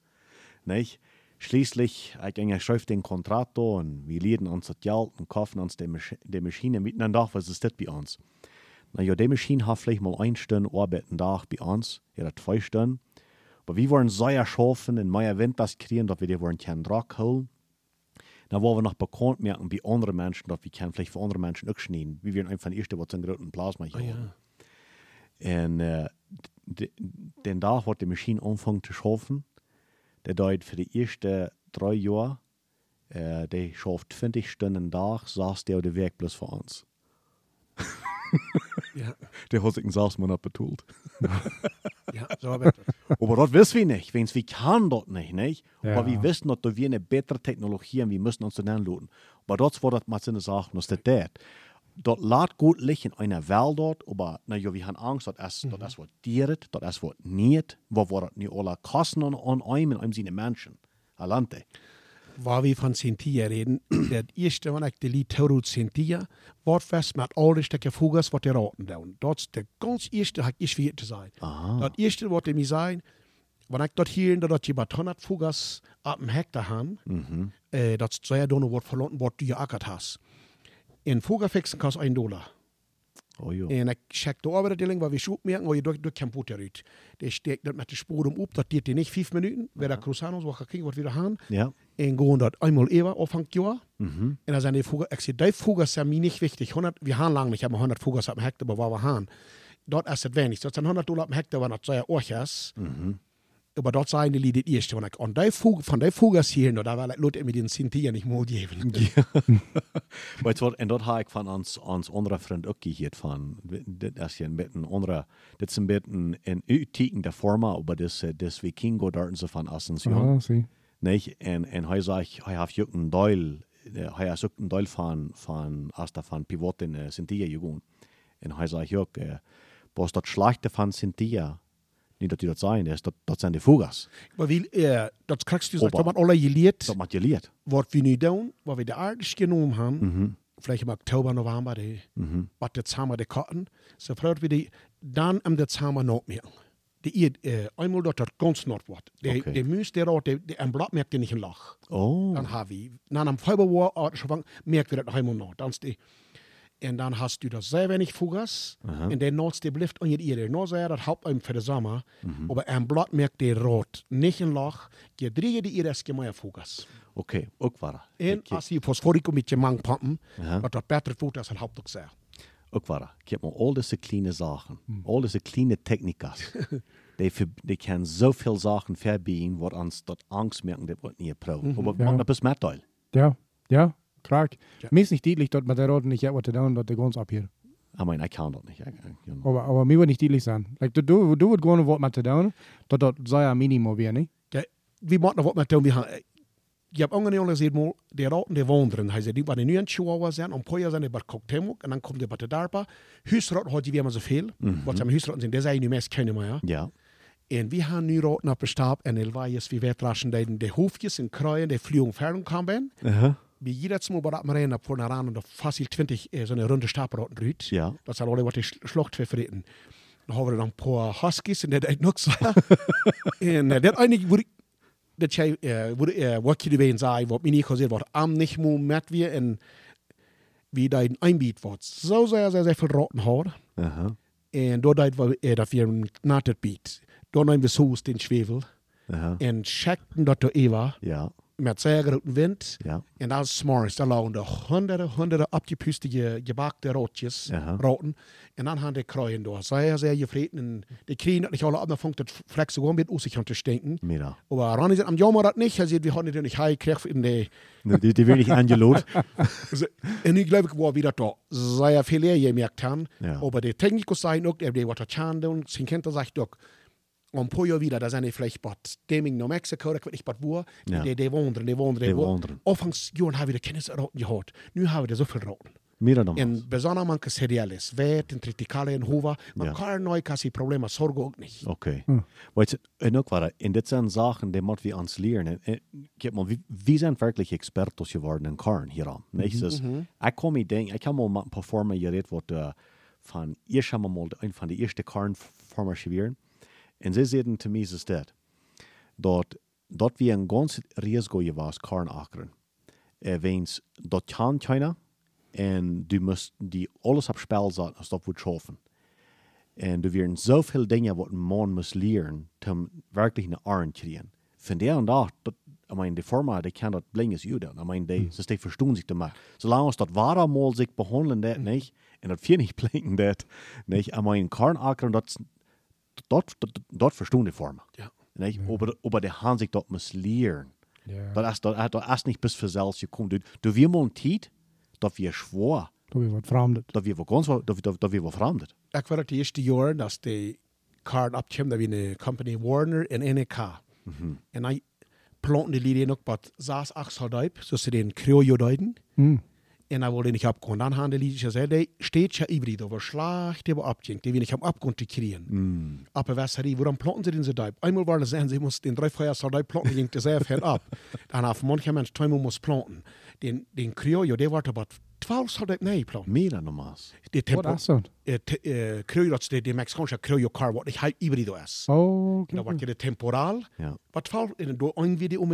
Nicht? Schließlich, ich ging schreibe den Kontrakt und wir lieden uns das Geld und kaufen uns die, Masch die Maschine mit. Und dann dachte was ist das bei uns? Na ja, die Maschine hat vielleicht mal ein Stunde arbeiten Tag bei uns, ja, das zwei Stunden. Aber wir wollen sehr schaffen in meiner Winters kriegen, dass wir die wollen keinen Druck holen. Dann wollen wir noch bekannt merken, wie andere Menschen, dass wir können vielleicht für andere Menschen auch schneiden. Wir einfach die Erste, was einen großen Plasma hier haben. En äh, den Tag, wo die Maschine anfängt zu schaffen, der dauert für die ersten drei Jahre, äh, der schafft 20 Stunden Tag, saß der auf der Weg bloß für uns. Ja, Der hat sich einen Saßmonat betont. ja, so. Aber das wissen wir nicht, wenn wir kann das nicht, nicht? Ja. Aber wir wissen, dass wir eine bessere Technologie haben, wir müssen uns dann laden. Aber das war das mal seine Sachen, das ist das. Dort lädt gut Licht in einer Welt dort, aber na ja, wir haben Angst, dass es, mhm. dass es wird dieret, dass es wird nicht, wo wir das nicht alle kosten an, an einem, an einem seine Menschen. Alante. Waar we van Sintia reden, dat eerste wat ik de lied Torut Sintia, wordt vast met alle stukken fugas wat er raten doen. Dat is de ganz eerste, heb ik weer te zijn. Aha. Dat eerste wat er mij zijn, wanneer ik dat hier dat je wat 100 fugas op een hectare hebben, Mhm. äh, dat sehr donne wordt verloren, wat du geackert hast. In fuga fixen kost 1 dollar. Oh ja. En ik check de overdeling, waar we zoek merken, waar je door, door computer uit. Die steekt dat met de sporen op, dat duurt die niet 5 minuten. Weer dat Cruzanos, wat gekeken wordt weer gaan. Ja. En gewoon dat eenmaal even afhangt, ja. Mhm. En dan zijn die Fugas, ik zeg, die Fugas zijn mij niet wichtig. 100, we gaan lang niet hebben 100 Fugas op een hectare, maar waar we gaan. Dat is het weinig. Dat zijn 100 dollar op een hectare, wat dat zeer oog is. Mhm. Maar dat zijn die het eerste. Want ik aan die Fugas, van die Fugas hier, nou, daar wil ik Leute met den Sinti niet mooi geven. Maar het wordt, en dat heb ik van ons, ons andere vriend ook gehoord van. Dit is je een beetje een andere, dit is een beetje een, een uittekende forma, is, dit is Vikingo daar zo van Ascension. Ah, zie. Nicht? En, en hij zegt, hij heeft ook een deel, eh, een deel van, van, als dat van pivot in uh, Sintia gewoon. En hij zegt ook, uh, was dat slechte van Sintia, niet dat u dat zijn is, dat, dat zijn de fugas. Maar wie, eh, dat krijgst du sagt, Opa. dat man alle geleerd, Dat maakt je leert. wat we nu doen, wat we de aardig genomen hebben, Mhm. vielleicht im Oktober, November, die, Mhm. was jetzt haben wir die Karten, so freut wir die, dann am Dezember noch mehr. Die ihr, äh, einmal dort das ganz nord wird. Die, Okay. die Müs, der dort, die, die, am Blatt merkt ihr nicht ein Lach. Oh. Dann haben wir, dann am Februar, schon merkt wir das noch einmal noch. Dann ist die, und dann hast du das sehr wenig Fugas, und der Nord, der bleibt an ihr, nur sehr das Hauptein für den Sommer, aber am Blatt merkt der rot, nicht ein Lach, die drehen die ihr erst mehr Fugas. Oké, ook waar. En als je fosforico met je mang pumpen, wat dat beter voelt als een Hauptdoek zegt. Ook waar. Ik heb maar al deze kleine zaken, al deze kleine technikas, die, die kan zoveel zaken verbieden, wat ons dat angst merken, dat wordt niet pro. Maar Ja. man, is met deel. Ja, ja, krak. Ja. Mir ist nicht deutlich, dass man der Roten nicht was der down, dass der ganz ab hier. I kan. Ik- ik- you know. Aber, aber mir wird nicht deutlich sein. Like, du, du, du wird gerne was mit der dass das sei ein Minimum wäre, nicht? Ja, wie moet nog wat met doen? We gaan, je hebt ongeveer gezegd, maar die roten die wonderen. Hij zei, die waren nu een chihuahua zijn, een paar jaar zijn die bij cocktailmok, en dan komt die bij de darpa. Huisrotten had je weer maar zoveel. Wat zijn huisrotten zijn, die zijn nu meest kennen maar, ja. Ja. En we gaan nu roten op de stap, en el was wie wetraschen, die, die hoofdjes en kruien, die vliegen ver komen. Uh-huh. Wie jedes Mal bei der Arena vor einer und da fast 20 äh, so eine runde Stabroten rüht. Ja. Das sind alle, was die Schlucht vertreten. Dann haben wir dann ein paar Huskies und der hat noch so. und der eigentlich wurde jij uh, wurde uh, wat je erbij zei wat mij niet gezegd wordt am niet meer met weer en wie dein Einbiet wordt zo sehr sehr sehr viel roten hoor Uh-huh. en door dat we uh, dat we een natet biet door nemen we soos den Schwefel Uh-huh. en checkten dat er Eva Ja. Met zeer grote wind Ja. En als s'morgens, daar lagen er honderden, honderden opgepuste ge, gebackte roodjes, Aha. roten. En dan gaan die kruien door. Sehr, sehr gefreten. En die kriegen dat nicht alle ab, dan fängt das Flex gewoon mit aus sich an zu stinken. Mira. Aber Ronny sagt, am Jammer das nicht. Er sagt, wir haben die nicht heikriegt in die... Die, die niet aangeloot. Also, en ik geloof ik war wieder da sehr viel leer gemerkt haben. Ja. Aber die Techniker sagen auch, die was Chan und sind Kinder sagt doch, ein paar Jahre wieder, da sind die vielleicht bei Deming, New Mexico, da weiß ich was wo, Ja. die, die wandern, die wandern, Die wo- wandern. Anfangs Jahren haben wir die Kenntnis roten gehabt. Nu haben wir so viel roten. Mira dan En bijzonder manke cereales, wet en triticale en hova, maar Ja. nooit kan ze problemen zorgen ook niet. Oké. Weet je, en ook waar, en dit zijn zaken die moeten we ons leren. En, kijk maar, wie, wie zijn werkelijk expertos geworden in Karn hieraan? Niet? Dus, ik kom me denken, ik heb mal een paar vormen geredet, wat uh, van, eerst hebben we mal een van de eerste Karnvormen geworden. En ze zeiden te mij is dat, dat, dat we een ganz risico was Karn akeren. Uh, weens, dat kan China, en du musst die alles op spel zetten als dat wordt schaffen. Und du werden so viele Dinge, was ein Mann muss lernen, um wirklich eine Arm zu kriegen. Von der und da, dat, ich meine, die Firma, die kann das blinges Juden. Ich meine, die, mm. die verstehen sich damit. Solange es das wahre Mal sich behandeln, das nicht, und das viel nicht blinken, das nicht, ich meine, Karnacker, das, dort, dort, verstehen die Firma. Ja. Nicht? Aber, aber der Hand sich dort muss lernen. Ja. Dat is, dat, dat is niet bis für selbst gekommen. Du, du wir mal Zeit, dass wir schwor, Da wir was Fremdes. dass wir ganz, dass, dass, dass wir verfremdet. Ik weet het de eerste jaar dat de kaart opkwam, dat we een company Warner en NEK. En hij planten die lieden ook wat zes, acht soldaten, zoals ze den Creojo duiden. Mm. En hij wilde niet opkomen. Dan hadden die lieden gezegd, die steht ja hybrid, over slag, die we opging, die we niet hebben opkomen te krijgen. Mm. Aber was hat die, warum planten sie den so deib? Einmal war das, sie muss den drei Feuer Soldat planten, ging der sehr viel ab. Dann auf mancher Mensch zweimal muss planten. Den, den Criollo, der war aber 12 Soldat nee planten. Meer dan normaal. Der Wat Tempo, is dat? äh, te- äh, Criollo, das ist der, der mexikanische Criollo Car, was ich halt hybrido ist. Oh, oké. Da war der Temporal, Ja. was 12 in der ein Video um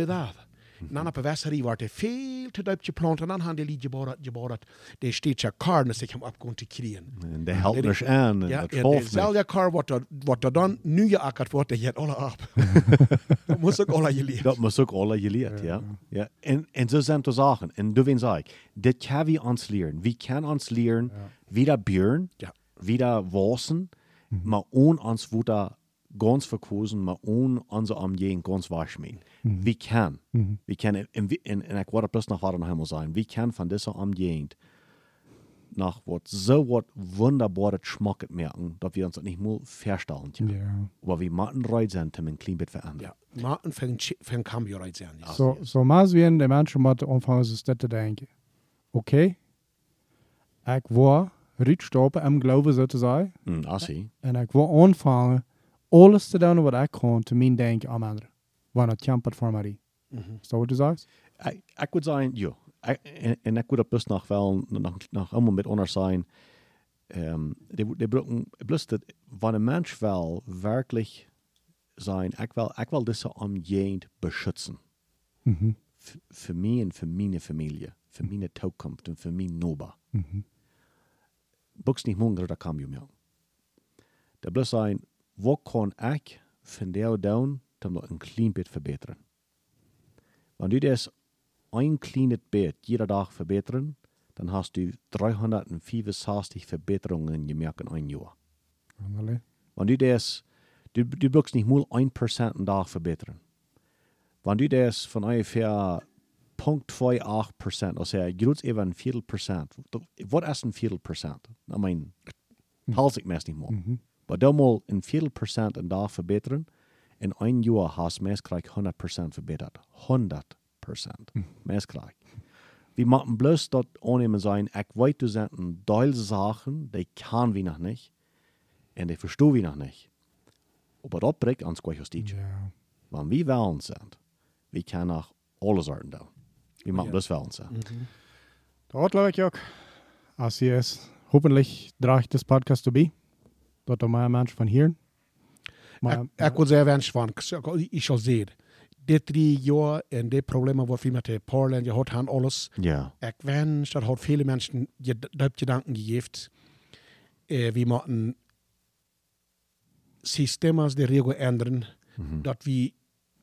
da. Dan op de Westerie war der veel te duip geplant en dan hadden die gebaut, gebaut. Der steht ja Car, dat zich hem opkomen te krijgen. En de helpt ons aan. En Ja, niet. dezelfde kar er dan nu geakkerd wordt, dat je het alle op. dat moet ook alle geleerd. Dat moet ook alle geleerd, ja. ja. En, en zo zijn de zaken. En du weet zeg, dit kan we ons leren. We kunnen ons leren, wie dat buren, Ja. wie dat wassen, maar ohne ons dat ganz verkozen, maar ohne onze omgeving ganz. We kan. We kan, en, we- en, en word plus nog wat nog helemaal zijn, we kan van deze omgeving nach wat so wat wunderbares Schmacket merken, dass wir uns das nicht mal verstellen. Ja. Ja. Aber wir machen Reut sind, um ein bisschen verändern. Ja, maar een van, van cambio rijdt zijn. Ja. Zo, zo maar zien de mensen moeten aanvangen zich dit te denken. Oké, ik wil uitstappen en geloven zo te zijn. Mm, assie. En ik wil aanvangen alles te doen wat ik kan te mijn denken aan anderen. Wanneer het kampt voor mij. Is dat wat je zegt? Ik, ik would zeggen, ja. Ik, en, en ik would dat plus nog wel, nog, nog allemaal met onder zijn. Um, die, die brauchen, bloß dat, wenn ein Mensch will wirklich sein, ich will, ich will diese Umgehend beschützen. Mhm. F- Für mich und für meine Familie, für meine Zukunft und für mein Noba. Mhm. Buchs nicht munter, da kam ich mir. Der bloß sein, wo kann ich von der down, um noch ein klein bisschen verbessern? Wenn du das ein kleines Bett jeder Tag verbessern, dann hast du 365 Verbesserungen gemerkt in einem Jahr. Allee. Wenn du das, du, du brauchst nicht mal 1% am Tag verbessern. Wenn du das von ungefähr 0,28%, also groß eben ein Viertel Prozent, was ist ein Viertel Prozent? Ich meine, halt ich mir nicht mal. Aber da mal ein Viertel Prozent am Tag verbessern, in ein Jahr hast du meistens 100% verbessert. 100%. Meistens. Wir machen bloß dort annehmen sein, ich weiß, du sind ein Teil Sachen, die kann wir noch nicht. Und die verstehen wir noch nicht. Aber das bringt uns gleich aus Deutsch. Ja. Wenn wir wählen sind, wir können auch alle Sorten tun. Wir machen bloß wählen sein. Dat glaube ich auch. Als je es hoffentlich draagt das Podcast zu bei. Dat er meer mensen van hier. Maar, Ik, ik wil zeggen, wens van, ik zal zeggen, dit drie jaar en de problemen wat we met de Poorland gehad hebben, alles. Ja. Ik wens dat had viele mensen je gedanken gegeven. Eh, we moeten systemen de regel ändern, dat we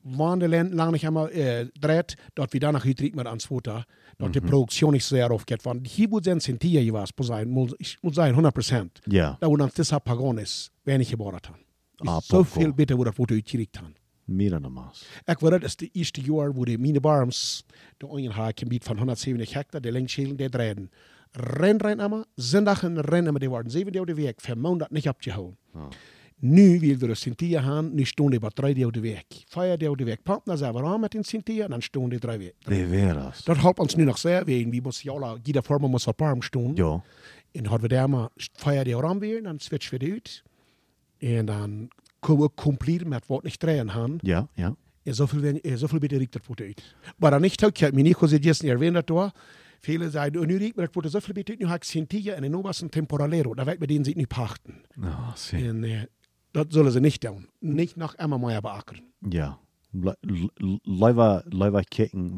wandeln lang nicht einmal äh, dreht, dort wir danach hydrik mit ans Futter, dort die Produktion nicht sehr aufgeht. Weil hier muss ich muss sagen, 100 Prozent. Ja. Da wo dann das Pagon ist, wenn ich gebaut haben. Ah, so viel bitte, das Foto gekriegt haben. Meer dan maas. Ik weet het, dat is de eerste jaar wo de mine barms, de onjen haar gebied van 170 hectare, de lengschelen, die draaien. Ren, ren, amma, zondagen ren, amma, die worden zeven deel de week, van maandag niet opgehouden. Nu wil nu stonden die maar drie deel de week. Vijf deel de week. Pap, dan zijn we aan met een Sintia, en dan stonden die drie week. De veras. Dat helpt ons nu nog zeer, wegen, wie moet jala, jeder vorm moet op arm stonden. Ja. En hadden we daar maar vijf deel ram weer, dan switchen we uit. En dan kunnen we compleet met wat niet draaien gaan. Ja, ja. Ja, zoveel, wen- eh, zoveel beter riekt het uit. Maar dan niet ook, mijn Nico zei gisteren erwähnt dat door. Viele zeiden, oh, nu riekt maar het zoveel beter uit. Nu ga ik Sintia en in was een temporalero. Daar weet we den zich niet pachten. Ah, zie. En eh, dat zullen ze niet doen. Niet nog Emma Meijer beakkeren. Ja. Leider,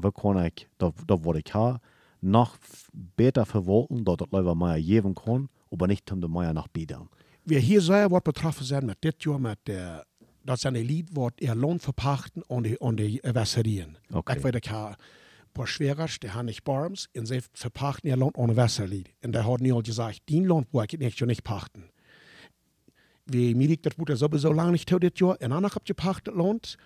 wat kan ik, dat, dat wat ik ha, nog f- beter verwalten, dat het leider meer geven kan, aber nicht um de meer nog bieden. wir hier sehr wat betroffen zijn met dit jaar met de, dat zijn een lied wat er loon verpachten aan de wasserien. Oké. Ik weet ik ha een paar schwerers, die haben nicht Barms, und sie verpachten ihr Land ohne Wasserlied. Und der hat nie gesagt, den Land wo ich nicht, nicht pachten. Wie mir liegt das Butter sowieso lange nicht dit Jahr, und dann habt ihr pachtet Land.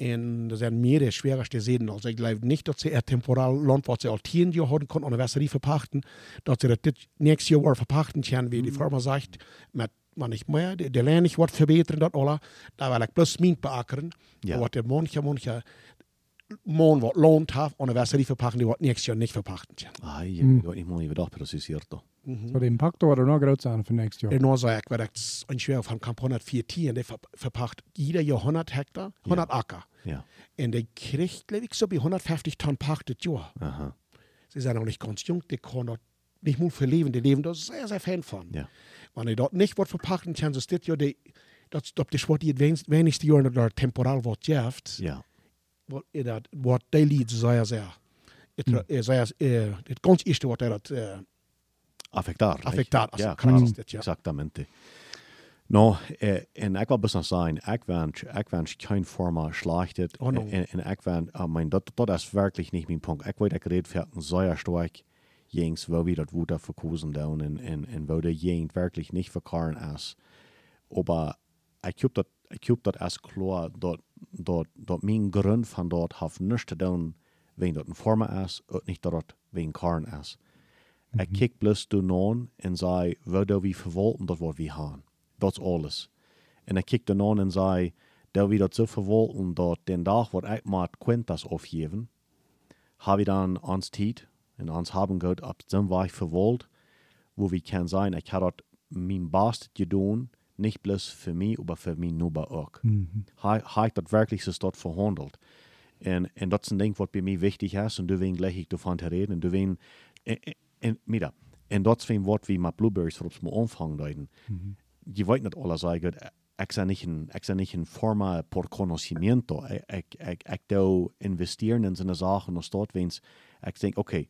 Und das sind mir die schwerste Seden. Also ich glaube nicht, dass sie ein temporal Land, was sie all zehn Jahre haben ohne Wasserlied verpachten, dass sie das dit nächstes Jahr verpachten können, wie die Firma sagt, mit man nicht mehr, der, der Land nicht was verbessern, das alle. Da will ich bloß Mint beackern. Ja. Aber der manche, manche, lohnt hat, ohne Wasserlied verpachten, die wat nächstes Jahr nicht verpachten können. Ay, jag vet inte hur det precis cierto. Så det impact var det groot zijn för next year. Der nur sagt, weil das ein Schwer von Camp 104 der ver verpacht jeder Jahr 100 Hektar, 100 Acker. Ja. Und der kriegt, glaube ich, so wie 150 Tonnen pachtet Jahr. Aha. Sie sind auch nicht ganz jung, die können dort nicht nur für leben, die leben da sehr, sehr Fan von. Ja. Wenn die dort nicht was verpachten, können sie das Jahr, die, das, das ist was die wenigst- wenigste Jahr dort temporal was jäft, Ja. Wat det, vad det lider säger säger. Jag tror, jag säger, eh, det ganska erste vad det är att eh, alltså Ja, krass det, ja. Exactamente. No, eh, en ik wil best zijn, ik wens, ik wens geen forma slachtet. Oh, no. En, en ik wens, uh, mein, dat, dat is wirklich nicht mein Punkt. Ik weet, ik red voor een zeer sterk jengs, wo wir dat Wuter verkusen down en, en, en wo der jeng wirklich nicht verkaren is. Aber ich hab dat, ich als klar, dat, dat, dat mein Grund von dort hat nichts zu tun, wenn dort ein Forma ist, und nicht dort wegen Karn ist. Ik kijk bloß du non en zei, wo da wie verwolten dat wat we gaan. Dat is alles. En ik kijk dan aan en zei, da we dat zo verwolten dat den dag wat ik maar quintas afgeven, habe ich dann ans tijd en ans haben gehört, ab dann war ich verwolt, wo wir kann sein, ich habe dort mein Bast gedaan, nicht bloß für mich, aber für mich nur auch. Mhm. Habe ich das wirklich so dort verhandelt. En, en dat is een ding wat bij mij wichtig is. En daar wil leg ik ervan te reden. En daar wil en, en, en, mira, en dat is een wat we met blueberries aanvang duiden. Je weet niet alles zeggen. Ik ben niet een, ik ben niet een forma por conocimiento. Ik, ik, ik doe investeren in zo'n zaken als dat wens. Ik denk, oké,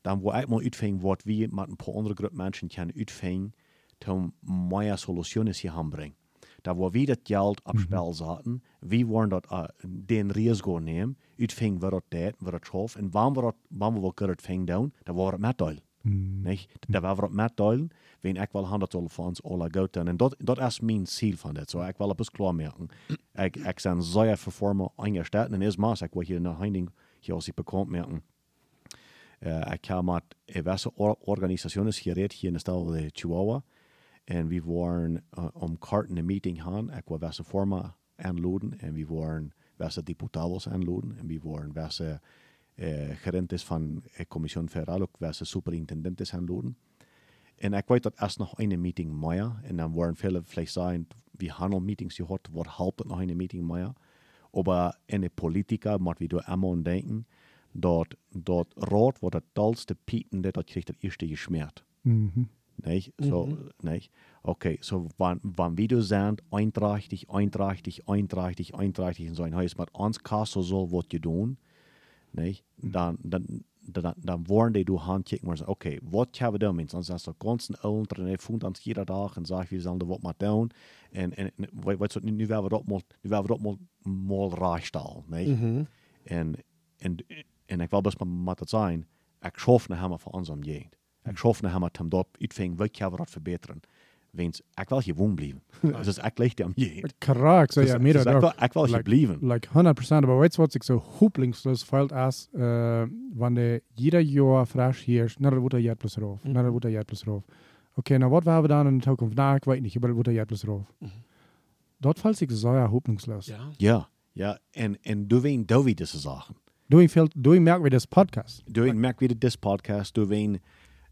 dan wil ik maar uitvinden wat we met een paar andere groep mensen kunnen uitvinden. Om mooie soluties hier aanbrengen. Da wo wir das Geld abspielen sollten, wie wollen dort uh, den Risiko nehmen, uitvingen wir das dat, wir das schaffen, und wann wir das, wann wir das fingen down, da war es mitteilen. Nicht? Da war wir mitteilen, wenn ich will handelt soll für uns alle gut tun. Und das, das ist mein Ziel von das. So, ich will etwas klar machen. Ich, ich bin sehr für Formen eingestellt, und erstmals, ich will hier nach Heining, hier aus bekannt machen. Uh, ik heb met diverse or organisaties gereed hier in de stad de Chihuahua. En we waren uh, om kort een meeting gaan. Ik wil diverse forma aanloden. En we waren diverse diputados aanloden. En we waren diverse uh, gerentes van de Commission Federal, ook diverse superintendentes aanloden. En ik weet dat eerst nog een meeting meer. En dan waren viele vielleicht sagen, we handel meetings gehad, wat helpt nog een meeting meer. Aber politica moet we door immer denken, dat dat rood wordt het tolste pieten, dat krijgt het eerste geschmeerd. Mhm. Nicht? So, nicht? Okay, so wann, wann wir da sind, einträchtig, einträchtig, einträchtig, einträchtig in so ein Haus mit uns Kassel soll, was je doen, nicht? Dann, dann, dann, dann wollen die du handkicken und sagen, okay, was haben wir damit? Sonst ist der ganze Älter, und er funkt uns jeder Tag und sagt, wir sollen da was mal tun. Und, und, und weißt du, nu werden wir das mal, nu werden wir das mal, mal reichstellen, nicht? En, en, en ik wil best maar met het zijn, ik schoof naar hem voor ons omgeving. Ik schoof naar hem om dat uitvingen, wat kunnen we dat verbeteren. Wens, ik wil gewoon blijven. Dus ik leg die omgeving. Correct. So Dus- ja, mir dus da ik wil, ik wil hier like, blijven. like 100%, aber weißt du, was sich so huplingslos fällt, als äh, wenn der jeder Jahr frisch hier ist, na, da wird er jetzt plus rauf, na, da wird er jetzt plus rauf. Okay, na, was haben wir dann in der Zukunft? Na, ich weiß nicht, aber da wird er jetzt plus rauf. Dort fällt sich so ja huplingslos. Ja. Ja, ja. En, en du wen, du wie deze zaken. Du, ich fehlt, du, ich merke, wie das Podcast. Du wen, merk wieder das Podcast, du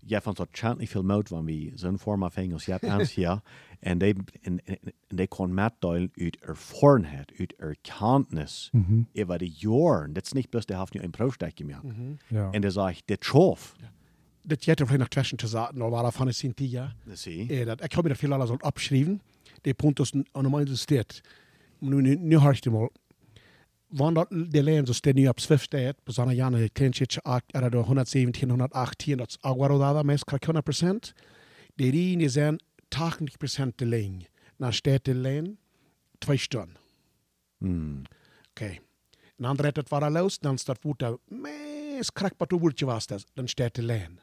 wen, ja, van zo'n chantelijk veel moed van wie zo'n vorm af Engels, ja, ans, ja. En die, en, en, en die kon meddelen uit ervarenheid, uit erkenntnis, über die jaren. Dat is niet bloß, die heeft nu een project gemaakt. Ja. En dan zeg ik, dit schoof. Das hätte vielleicht noch zwischen zu sagen, aber davon ist sind die ja. Dat zie Eh, dat, ik heb me dat veel alles al opgeschreven. Die punt is normaal steht. Nu, nu, nu hoor ik het mal. Wanneer de lijn steeds nu op staat, bijzonder jaren het kleintje er door 117, 118, dat is Aguarodada, meest krijg 100 procent. Die ringen die zijn 80% de lijn. Dan staat de lijn twee stunden. Mm. Oké. En dan redt het waar los, dan staat voet daar, mees krakpat op woordje was dan staat de lijn.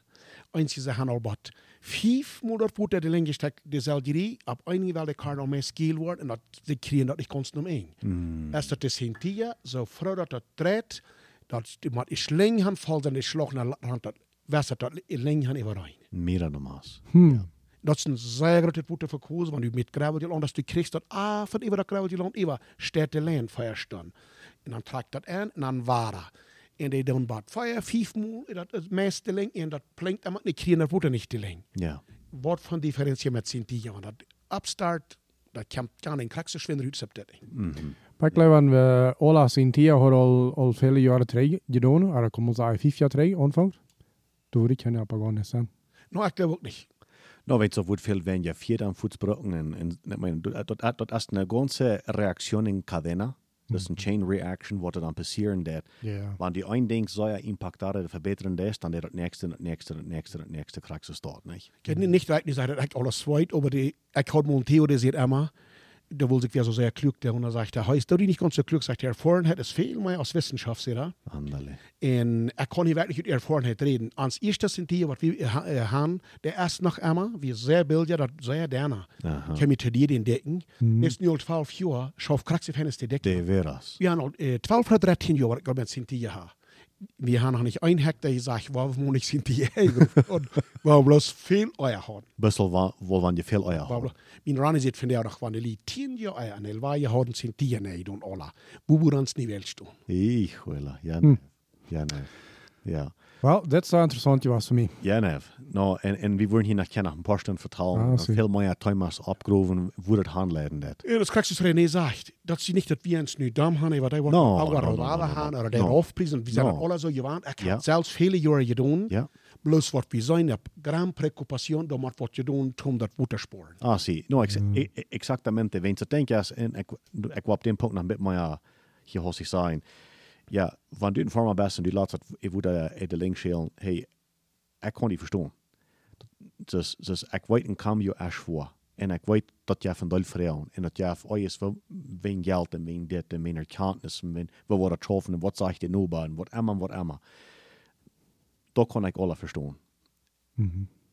Eens ze gaan al wat vijf moeder voet de lijn gestekt, de zelgerie, op een wel de kar nog meer skill wordt, en dat ze kriegen dat niet constant om één. Mm. Als dat is hin tia, zo vrouw dat dat treedt, dat die maar is ling han valt dan is slag naar hand dat was dat dat ling han even rein. Meer dan normaal. Hmm. Dat is een zeer grote voeten verkozen, want u met graveltje land, dat du kriegst dat ah, van even dat graveltje land, even de lijn dan. En dan trekt dat aan en dan wara. En die doen wat fire, vijf moe, dat is meeste ling, en dat plinkt maar niet kriegen dat voeten niet de ling. Ja. Wat van differentie met Sintia, want dat upstart, dat kan, kan een krakse schwinder uitzetten. Mhm. Maar ik geloof aan we Ola sin tia har al, al vele jaren terug gedaan, eller kom ons zeggen vijf jaar terug aanvangt. Toen word ik geen op gaan zijn. Nou, ik geloof ook niet. Nou, weet je, wordt veel wenn je vier dan voetsbroken en, en ik meine, dat, dat, dat is een ganze Reaktion in cadena. Dat is een chain reaction, wat er dan passieren dat. Ja. Want die een ding zou ja impacteren, verbeteren das, dan dat nächste, het nächste, het nächste, het nächste krijgt ze staat, heb niet weit niet zeggen dat ik alles weet, aber die, ik had mijn theorie zit Emma. Da wollte ich ja so sehr klug, der und dann sagt er, heißt du nicht ganz so klug, sagt er, Erfahrenheit ist viel mehr als Wissenschaft, sieht er. Andale. En ik kon hier wirklich über Erfahrenheit reden. Als eerste sind die, was wir ha- äh, haben, der erst nach Emma, wir sehr bilden, das sehr gerne. Ich kann mich zu dir den decken. Das ist nur 12 Jahre, schaff kraxe Fenster die decken. De veras. Wir haben noch, äh, 12 oder 13 Jahre, ich glaube, wir sind die ja. Wir haben noch nicht ein Hektar gesagt, warum nicht sind die Und warum bloß viel Eier haben. Bissel wa- wohl wann je veel Eier haben. Min Rani zit van der van de li 10 jaar Eier en elva houden sind die nee doen alla. Buburans niet welst doen. Ich, willa. Ja, nev. Ja, nev. Ja. Wel, dat zou interessant was voor mij. Ja, nev. Nou, en, en we worden hier nach kennen, een paar Stunden vertrouwen. Ah, veel meer Thomas opgeroven, hoe het handleiden dat. Ja, das kriegst du René sagt, dass sie nicht, dass wir uns nu Dam haben, aber die wollen No, haben no. oder den No. aufprisen. Wir sind No. alle so gewarnt. Ich Ja. habe selbst viele Jahre getan. Ja. Bloß was wir sein, ich gran Präoccupation, da macht was getan, um das Wuttersporen. Ah, zie. Nou, ex e- e- exactamente. Wenn ze denken, als, en ik, ik op den punkt nog een beetje meer hier hossig zijn. Ja, van du een vorm best en die laat het, ik moet de link schelen, hey, ik kan die verstaan. Dus, dus ik weet een kam je als voor. En ik weet dat je van deel vrouwen. En dat je van is geld en ween dit en ween erkenntnis en ween, we worden getroffen en wat zegt je nu bij en wat immer, wat immer. Dat kan ik alle verstaan.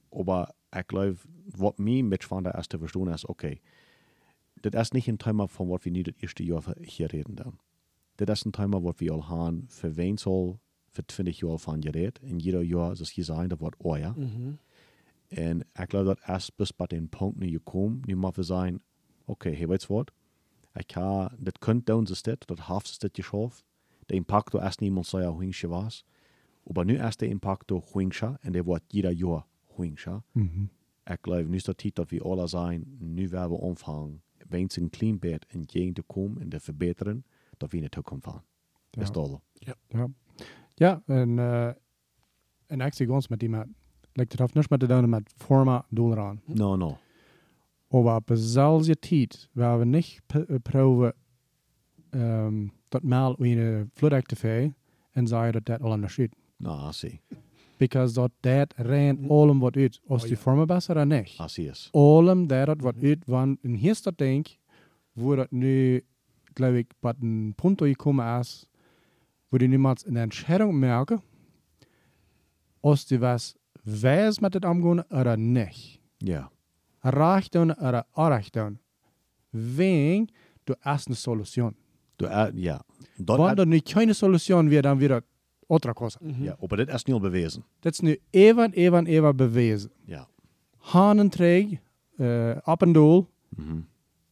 Aber ich glaube, was mir mit von der erste verstehen ist, okay, das ist nicht ein Thema, von was wir nicht das erste Jahr hier reden dann. Das ist ein Thema, was wir all haben, für wen soll, für 20 Jahre von geredet. In jeder Jahr ist es hier sein, das Wort euer. Und ich glaube, das erst bis bei dem Punkt, nu gekommen, nu mal wir sagen, okay, weißt du was? Ich kann, das könnte uns das, das haft es das geschafft. Der Impact erst niemand sei ja huingsche was. Aber nu erst der Impact huingsche, und der wird jeder Jahr huingsche. Ich glaube, nu ist der Zeit, dass wir alle sein, nu werden wir anfangen, wenn es ein Klimbett entgegen zu kommen und zu verbessern, dass wir in die Zukunft fahren. Ja. Ist alles. Ja. Ja, en, uh, en ik zie ons met die met, like, het heeft niks met te doen met forma doel aan. No, no. Aber op dezelfde tijd, waar we niet eh, proeven um, dat mal in een vloedactivé en zeggen dat dat al anders zit. No, I see. Because dat dat rein allem wat uit. Als Oh, die ja. forma besser dan niet. I see es. allem dat dat wat uit, want en hier is dat denk, wo dat nu, glaube ich, bei een punto gekommen is, wo die niemals eine Entscheidung merken, als die was weiß mit dem Umgehen oder nicht. Ja. Doen oder doen. Wegen, du hast eine Solution. Du, äh, ja. Dort, Wenn da nicht keine Solution wird, dann wieder andere Cosa. ja. Aber das ist nicht bewiesen. Das ist nu even, even, even bewezen. Ja. Hanenträg, äh, ab und doel, Mhm.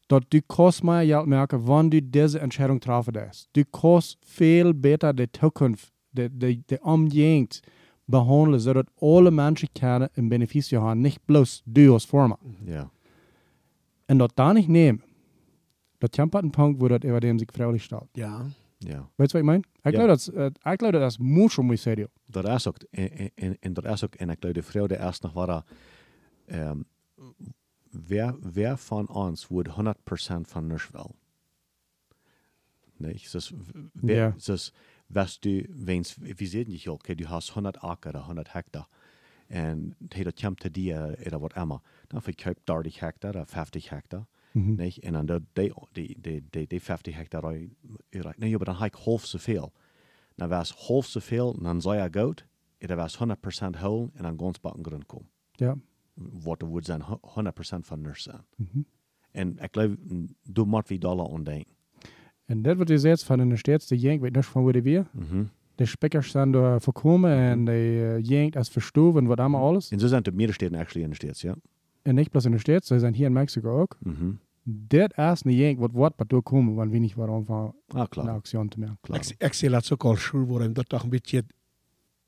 Dat du kannst mehr Geld merken, wann du diese Entscheidung treffen darfst. Du kannst viel besser die Zukunft, die, die, die Umgehend behandeln, sodass alle Menschen können ein Beneficio haben, nicht bloß du als Firma. Ja. Und das da nicht nehmen, das an einen Punkt, wo das über dem sich freiwillig stellt. Ja. Ja. Weißt du, was ich meine? Ich Ja. glaube, das, äh, ich glaube, das muss schon muy serio. Dat is ook, en, en, en dat is ook, en ik geloof de vrouw der eerst nog waren, um, wer, wer von uns wordt 100% van niks wel? Nee, dus, wer, Ja. dus, was du, wens, wie sehen dich okay, du hast 100 Acker oder 100 Hektar, En dat komt te die, er wat emma. Dan verkoopt 30 hectare, of 50 hectare. Mhm. Nee, en dan die, die, die, die, die 50 hectare, nee, maar dan heb ik half zoveel. Dan was half zoveel, dan zou je goed, dan was 100% hol, en dan gans bakken grond komen. Ja. Wat er would zijn 100% van nurs zijn. Mhm. En ik geloof, du moet wie dollar ontdenken. En dat wordt gezegd van in de steeds, de jenk weet niet van waar die weer. Mhm. De spekkers zijn door voorkomen en de uh, jenk als verstoven, wat allemaal alles. En zo zijn de middensteden actually in de States, ja. En niet plus in de steeds, ze zijn hier in Mexico ook. Mhm. Dat is een jenk wat wordt, wat doorkomen, want we niet waarom van Ah, een klar. actie te maken. Ik, zie dat zo al schul worden, dat toch een beetje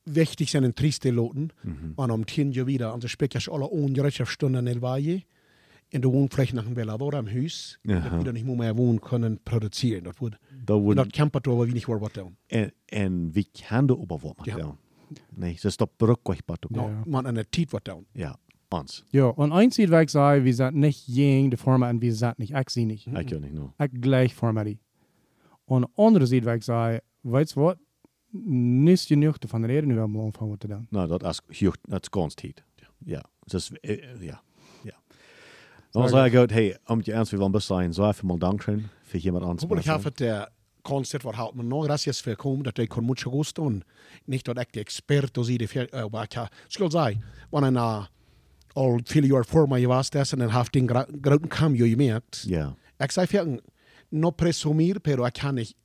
wichtig zijn en trieste loten. Mhm. En om tien jaar wieder, onze spekers alle ongerecht stunden in Valle. En de woonvlecht nach een Bellador am. Aha. Dat wir nicht mehr wohnen können produzieren. En wordt dat campert over wie wat doen. En, en wie kan de op wat Ja. Nee, ze stop brugkwijt te Ja. Man an der Tiet wat doen. Ja, ons. Ja, und eins sieht weg sei, wir sind nicht jeng, de Forma, und wir sind nicht, ich sie nicht. No. Ich gleich Forma die. Und andere sieht weg sei, weißt du was? Nicht genug davon reden, wir haben anfangen zu tun. Nou, dat is huur, dat is ganz tijd. Ja, dus, eh, ja, ja. Sehr Dan zei ik uit, hey, om je ernst willen best zijn, zo even mal danken voor iemand anders. Hopelijk heeft het der Konzert wat houdt me nog. Gracias voor komen. Dat ik kon mucho gusto. En niet dat ik de expert was. Die, uh, maar ik skulle zeggen, wanneer na al viele jaar voor mij was, dat en dan heeft den groten cambio gemerkt. Ja, Ik zei no presumir, pero. Ik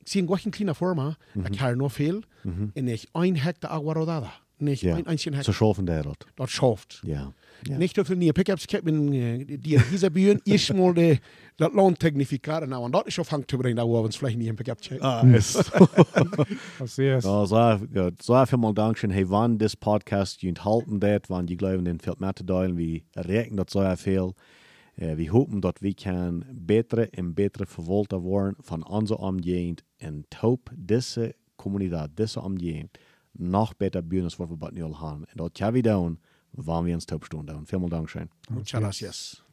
zie een goede kleine forma. Ik heb nog veel. En ik een hectare agua rodada. Niet ja. een eentje zo hectare. schoven der dat. Dat schafft. Ja. ja. Niet te veel nieuwe pickups. Uh, die hier buren. Eerst mal de, dat loon technificeren. Nou, en dat is afhankelijk te brengen. Dat we ons vielleicht niet een pick-up checken. Ah, is. Was ist? Ja, so gut. So viel mal Dankeschön. Hey, wann das Podcast ihr enthalten wird, wann die glauben, den fällt mehr zu teilen, wie rechnen das so viel. Wir hoffen, dass wir kann bessere und bessere Verwalter werden von unserer Umgehend und taub diese Kommunität, diese Umgehend noch besser bühnen, als was wir bei nu al haben. Und das kann wir tun, wann wir uns taub stehen. Vielen Dank schön. Muchas gracias.